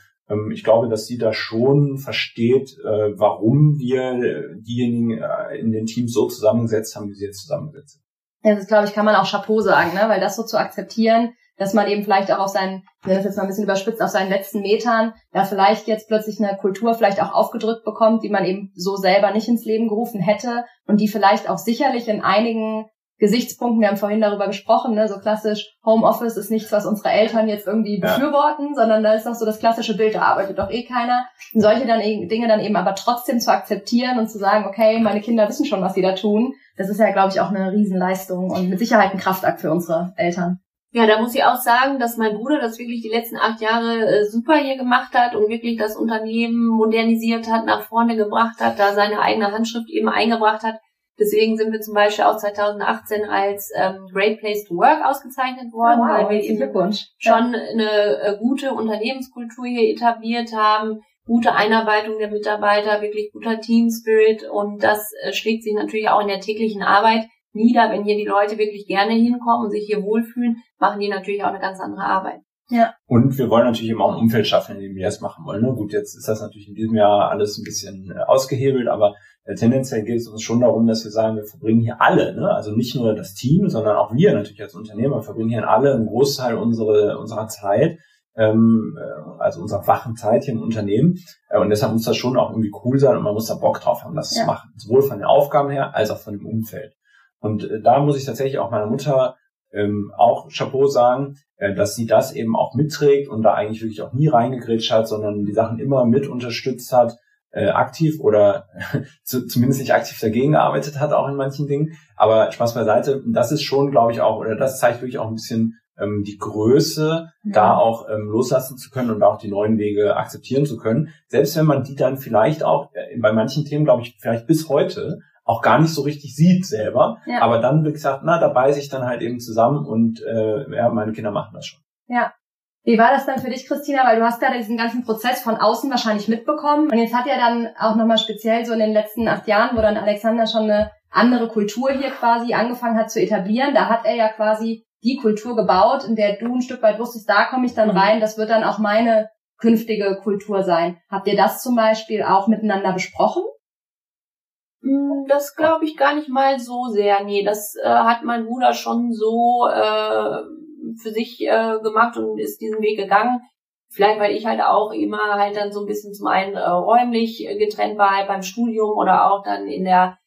ich glaube, dass sie da schon versteht, äh, warum wir diejenigen äh, in den Teams so zusammengesetzt haben, wie sie jetzt zusammengesetzt sind. Ja, das glaube ich, kann man auch Chapeau sagen, ne? weil das so zu akzeptieren, dass man eben vielleicht auch auf seinen, wenn das jetzt mal ein bisschen überspitzt, auf seinen letzten Metern, da vielleicht jetzt plötzlich eine Kultur vielleicht auch aufgedrückt bekommt, die man eben so selber nicht ins Leben gerufen hätte und die vielleicht auch sicherlich in einigen Gesichtspunkten, wir haben vorhin darüber gesprochen, ne, so klassisch Homeoffice ist nichts, was unsere Eltern jetzt irgendwie befürworten, ja. sondern da ist auch so das klassische Bild, da arbeitet doch eh keiner. Und solche dann, e-, Dinge dann eben aber trotzdem zu akzeptieren und zu sagen, okay, meine Kinder wissen schon, was sie da tun, das ist ja, glaube ich, auch eine Riesenleistung und mit Sicherheit ein Kraftakt für unsere Eltern. Ja, da muss ich auch sagen, dass mein Bruder das wirklich die letzten acht Jahre äh, super hier gemacht hat und wirklich das Unternehmen modernisiert hat, nach vorne gebracht hat, da seine eigene Handschrift eben eingebracht hat Deswegen sind wir zum Beispiel auch 2018 als ähm, Great Place to Work ausgezeichnet worden, oh, wow, weil wir eben schon eine äh, gute Unternehmenskultur hier etabliert haben, gute Einarbeitung der Mitarbeiter, wirklich guter Team Spirit und das äh, schlägt sich natürlich auch in der täglichen Arbeit nieder. Wenn hier die Leute wirklich gerne hinkommen und sich hier wohlfühlen, machen die natürlich auch eine ganz andere Arbeit. Ja. Und wir wollen natürlich immer auch ein Umfeld schaffen, in dem wir das machen wollen. Ne? Gut, jetzt ist das natürlich in diesem Jahr alles ein bisschen äh, ausgehebelt, aber tendenziell geht es uns schon darum, dass wir sagen, wir verbringen hier alle, ne? also nicht nur das Team, sondern auch wir natürlich als Unternehmer verbringen hier alle einen Großteil unserer, unserer Zeit, ähm, äh, also unserer wachen Zeit hier im Unternehmen. Äh, und deshalb muss das schon auch irgendwie cool sein und man muss da Bock drauf haben, das ja. zu machen. Sowohl von den Aufgaben her als auch von dem Umfeld. Und äh, da muss ich tatsächlich auch meiner Mutter ähm, auch Chapeau sagen, äh, dass sie das eben auch mitträgt und da eigentlich wirklich auch nie reingegrätscht hat, sondern die Sachen immer mit unterstützt hat, äh, aktiv oder zu, zumindest nicht aktiv dagegen gearbeitet hat, auch in manchen Dingen. Aber Spaß beiseite, das ist schon, glaube ich, auch, oder das zeigt wirklich auch ein bisschen ähm, die Größe, ja. da auch ähm, loslassen zu können und auch die neuen Wege akzeptieren zu können. Selbst wenn man die dann vielleicht auch äh, bei manchen Themen, glaube ich, vielleicht bis heute auch gar nicht so richtig sieht selber, ja. aber dann wie gesagt, na, da beiße ich dann halt eben zusammen und äh, ja, meine Kinder machen das schon. Ja. Wie war das dann für dich, Christina? Weil du hast ja diesen ganzen Prozess von außen wahrscheinlich mitbekommen. Und jetzt hat ja dann auch nochmal speziell so in den letzten acht Jahren, wo dann Alexander schon eine andere Kultur hier quasi angefangen hat zu etablieren, da hat er ja quasi die Kultur gebaut, in der du ein Stück weit wusstest, da komme ich dann mhm. rein, das wird dann auch meine künftige Kultur sein. Habt ihr das zum Beispiel auch miteinander besprochen? Hm, das glaube ich gar nicht mal so sehr. Nee, das äh, hat mein Bruder schon so äh, für sich äh, gemacht und ist diesen Weg gegangen. Vielleicht, weil ich halt auch immer halt dann so ein bisschen zum einen äh, räumlich getrennt war halt beim Studium oder auch dann in der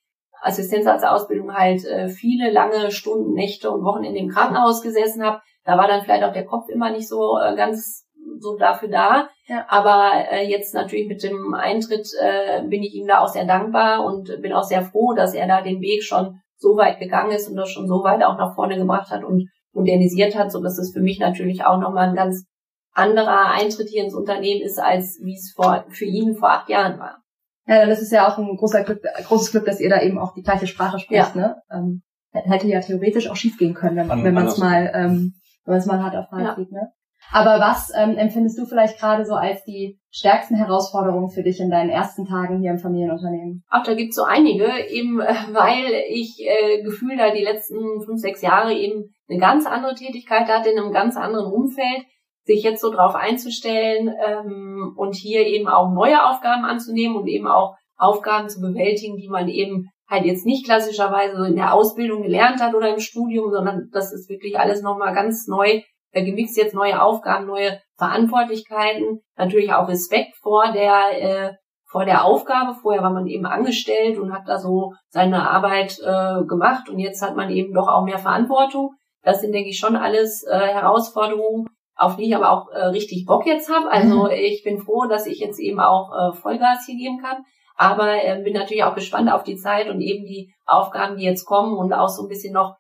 Assistenzarztausbildung halt äh, viele lange Stunden, Nächte und Wochenende im Krankenhaus gesessen habe. Da war dann vielleicht auch der Kopf immer nicht so äh, ganz so dafür da. Ja. Aber äh, jetzt natürlich mit dem Eintritt äh, bin ich ihm da auch sehr dankbar und bin auch sehr froh, dass er da den Weg schon so weit gegangen ist und das schon so weit auch nach vorne gebracht hat und modernisiert hat, so dass es für mich natürlich auch nochmal ein ganz anderer Eintritt hier ins Unternehmen ist, als wie es vor, für ihn vor acht Jahren war. Ja, dann ist es ja auch ein großer Glück, großes Glück, dass ihr da eben auch die gleiche Sprache spricht, ja. ne? Ähm, hätte ja theoretisch auch schief gehen können, wenn, wenn man es mal, ähm, wenn man es mal hart auf hart ja. sieht, ne? Aber was ähm, empfindest du vielleicht gerade so als die stärksten Herausforderungen für dich in deinen ersten Tagen hier im Familienunternehmen? Ach, da gibt's so einige, eben äh, weil ich äh, gefühlt da die letzten fünf, sechs Jahre eben eine ganz andere Tätigkeit hatte, in einem ganz anderen Umfeld, sich jetzt so drauf einzustellen ähm, und hier eben auch neue Aufgaben anzunehmen und eben auch Aufgaben zu bewältigen, die man eben halt jetzt nicht klassischerweise in der Ausbildung gelernt hat oder im Studium, sondern das ist wirklich alles nochmal ganz neu äh, gemixt jetzt neue Aufgaben, neue Verantwortlichkeiten, natürlich auch Respekt vor der äh, vor der Aufgabe. Vorher war man eben angestellt und hat da so seine Arbeit äh, gemacht und jetzt hat man eben doch auch mehr Verantwortung. Das sind, denke ich, schon alles äh, Herausforderungen, auf die ich aber auch äh, richtig Bock jetzt habe. Also mhm. ich bin froh, dass ich jetzt eben auch äh, Vollgas hier geben kann. Aber äh, bin natürlich auch gespannt auf die Zeit und eben die Aufgaben, die jetzt kommen und auch so ein bisschen noch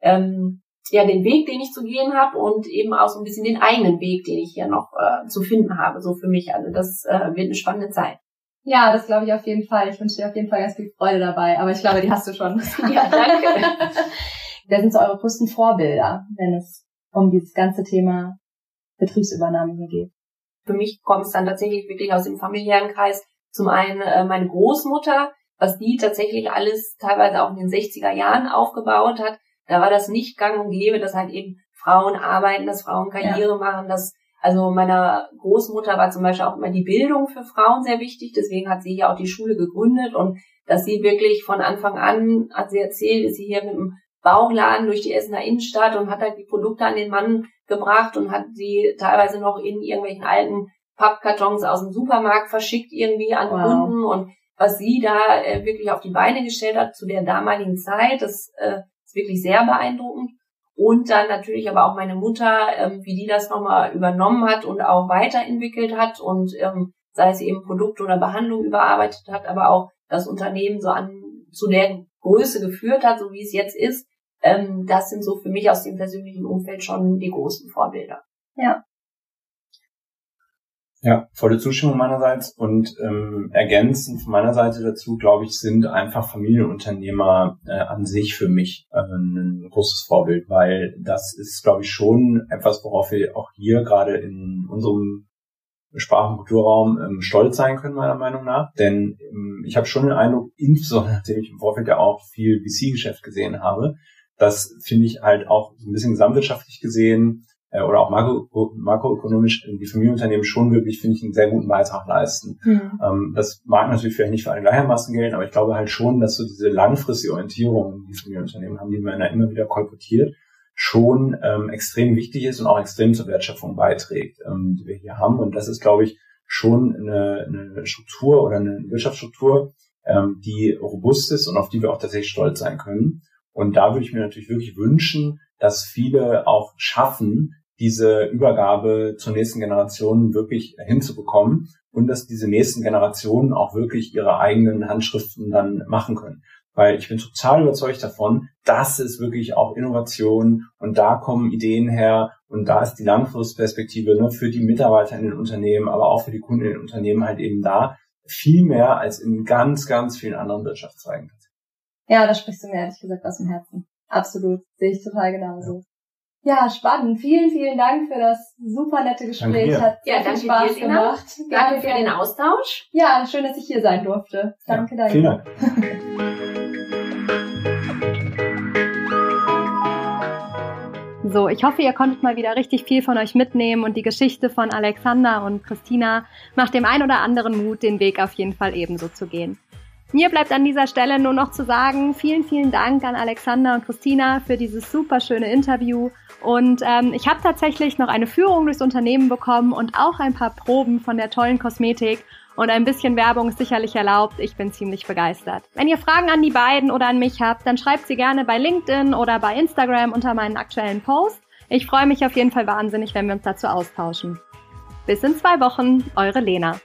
ähm, ja den Weg, den ich zu gehen habe und eben auch so ein bisschen den eigenen Weg, den ich hier noch äh, zu finden habe, so für mich. Also das äh, wird eine spannende Zeit. Ja, das glaube ich auf jeden Fall. Ich wünsche dir auf jeden Fall ganz viel Freude dabei, aber ich glaube, die hast du schon. ja, danke. Wer sind so eure größten Vorbilder, wenn es um dieses ganze Thema Betriebsübernahme hier geht? Für mich kommt es dann tatsächlich wirklich aus dem familiären Kreis. Zum einen äh, meine Großmutter, was die tatsächlich alles teilweise auch in den 60er Jahren aufgebaut hat da war das nicht gang und gäbe, dass halt eben Frauen arbeiten, dass Frauen Karriere ja. machen, dass also meiner Großmutter war zum Beispiel auch immer die Bildung für Frauen sehr wichtig, deswegen hat sie hier auch die Schule gegründet und dass sie wirklich von Anfang an, hat sie erzählt, ist sie hier mit dem Bauchladen durch die Essener Innenstadt und hat halt die Produkte an den Mann gebracht und hat sie teilweise noch in irgendwelchen alten Pappkartons aus dem Supermarkt verschickt irgendwie an wow. Kunden und was sie da äh, wirklich auf die Beine gestellt hat zu der damaligen Zeit, das äh, ist wirklich sehr beeindruckend. Und dann natürlich aber auch meine Mutter, ähm, wie die das nochmal übernommen hat und auch weiterentwickelt hat und ähm, sei es eben Produkte oder Behandlung überarbeitet hat, aber auch das Unternehmen so an zu der Größe geführt hat, so wie es jetzt ist. Ähm, das sind so für mich aus dem persönlichen Umfeld schon die großen Vorbilder. Ja. Ja, volle Zustimmung meinerseits und ähm, ergänzend von meiner Seite dazu, glaube ich, sind einfach Familienunternehmer äh, an sich für mich äh, ein großes Vorbild, weil das ist, glaube ich, schon etwas, worauf wir auch hier gerade in unserem Sprach- und Kulturraum ähm, stolz sein können, meiner Meinung nach. Denn ähm, ich habe schon den Eindruck, insbesondere nachdem ich im Vorfeld ja auch viel VC-Geschäft gesehen habe, das finde ich halt auch so ein bisschen gesamtwirtschaftlich gesehen äh, oder auch makro, makroökonomisch die Familienunternehmen schon wirklich, finde ich, einen sehr guten Beitrag leisten. Mhm. Ähm, das mag natürlich vielleicht nicht für alle gleichermaßen gelten, aber ich glaube halt schon, dass so diese langfristige Orientierung, die Familienunternehmen haben, die man ja immer wieder kolportiert, schon ähm, extrem wichtig ist und auch extrem zur Wertschöpfung beiträgt, ähm, die wir hier haben. Und das ist, glaube ich, schon eine, eine Struktur oder eine Wirtschaftsstruktur, ähm, die robust ist und auf die wir auch tatsächlich stolz sein können. Und da würde ich mir natürlich wirklich wünschen, dass viele auch schaffen, diese Übergabe zur nächsten Generation wirklich hinzubekommen und dass diese nächsten Generationen auch wirklich ihre eigenen Handschriften dann machen können. Weil ich bin total überzeugt davon, das ist wirklich auch Innovation und da kommen Ideen her und da ist die Langfristperspektive ne, für die Mitarbeiter in den Unternehmen, aber auch für die Kunden in den Unternehmen halt eben da viel mehr als in ganz, ganz vielen anderen Wirtschaftszweigen. Ja, da sprichst du mir ehrlich gesagt aus dem Herzen. Absolut, sehe ich total genauso. Ja, spannend. Vielen, vielen Dank für das super nette Gespräch. Hat ja, danke Spaß dir, gemacht. Danke, danke für den Austausch. Ja, schön, dass ich hier sein durfte. Danke, ja, danke. Vielen Dank. So, ich hoffe, ihr konntet mal wieder richtig viel von euch mitnehmen und die Geschichte von Alexander und Christina macht dem ein oder anderen Mut, den Weg auf jeden Fall ebenso zu gehen. Mir bleibt an dieser Stelle nur noch zu sagen, vielen, vielen Dank an Alexander und Christina für dieses super schöne Interview. Und ähm, ich habe tatsächlich noch eine Führung durchs Unternehmen bekommen und auch ein paar Proben von der tollen Kosmetik. Und ein bisschen Werbung ist sicherlich erlaubt. Ich bin ziemlich begeistert. Wenn ihr Fragen an die beiden oder an mich habt, dann schreibt sie gerne bei LinkedIn oder bei Instagram unter meinen aktuellen Posts. Ich freue mich auf jeden Fall wahnsinnig, wenn wir uns dazu austauschen. Bis in zwei Wochen, eure Lena.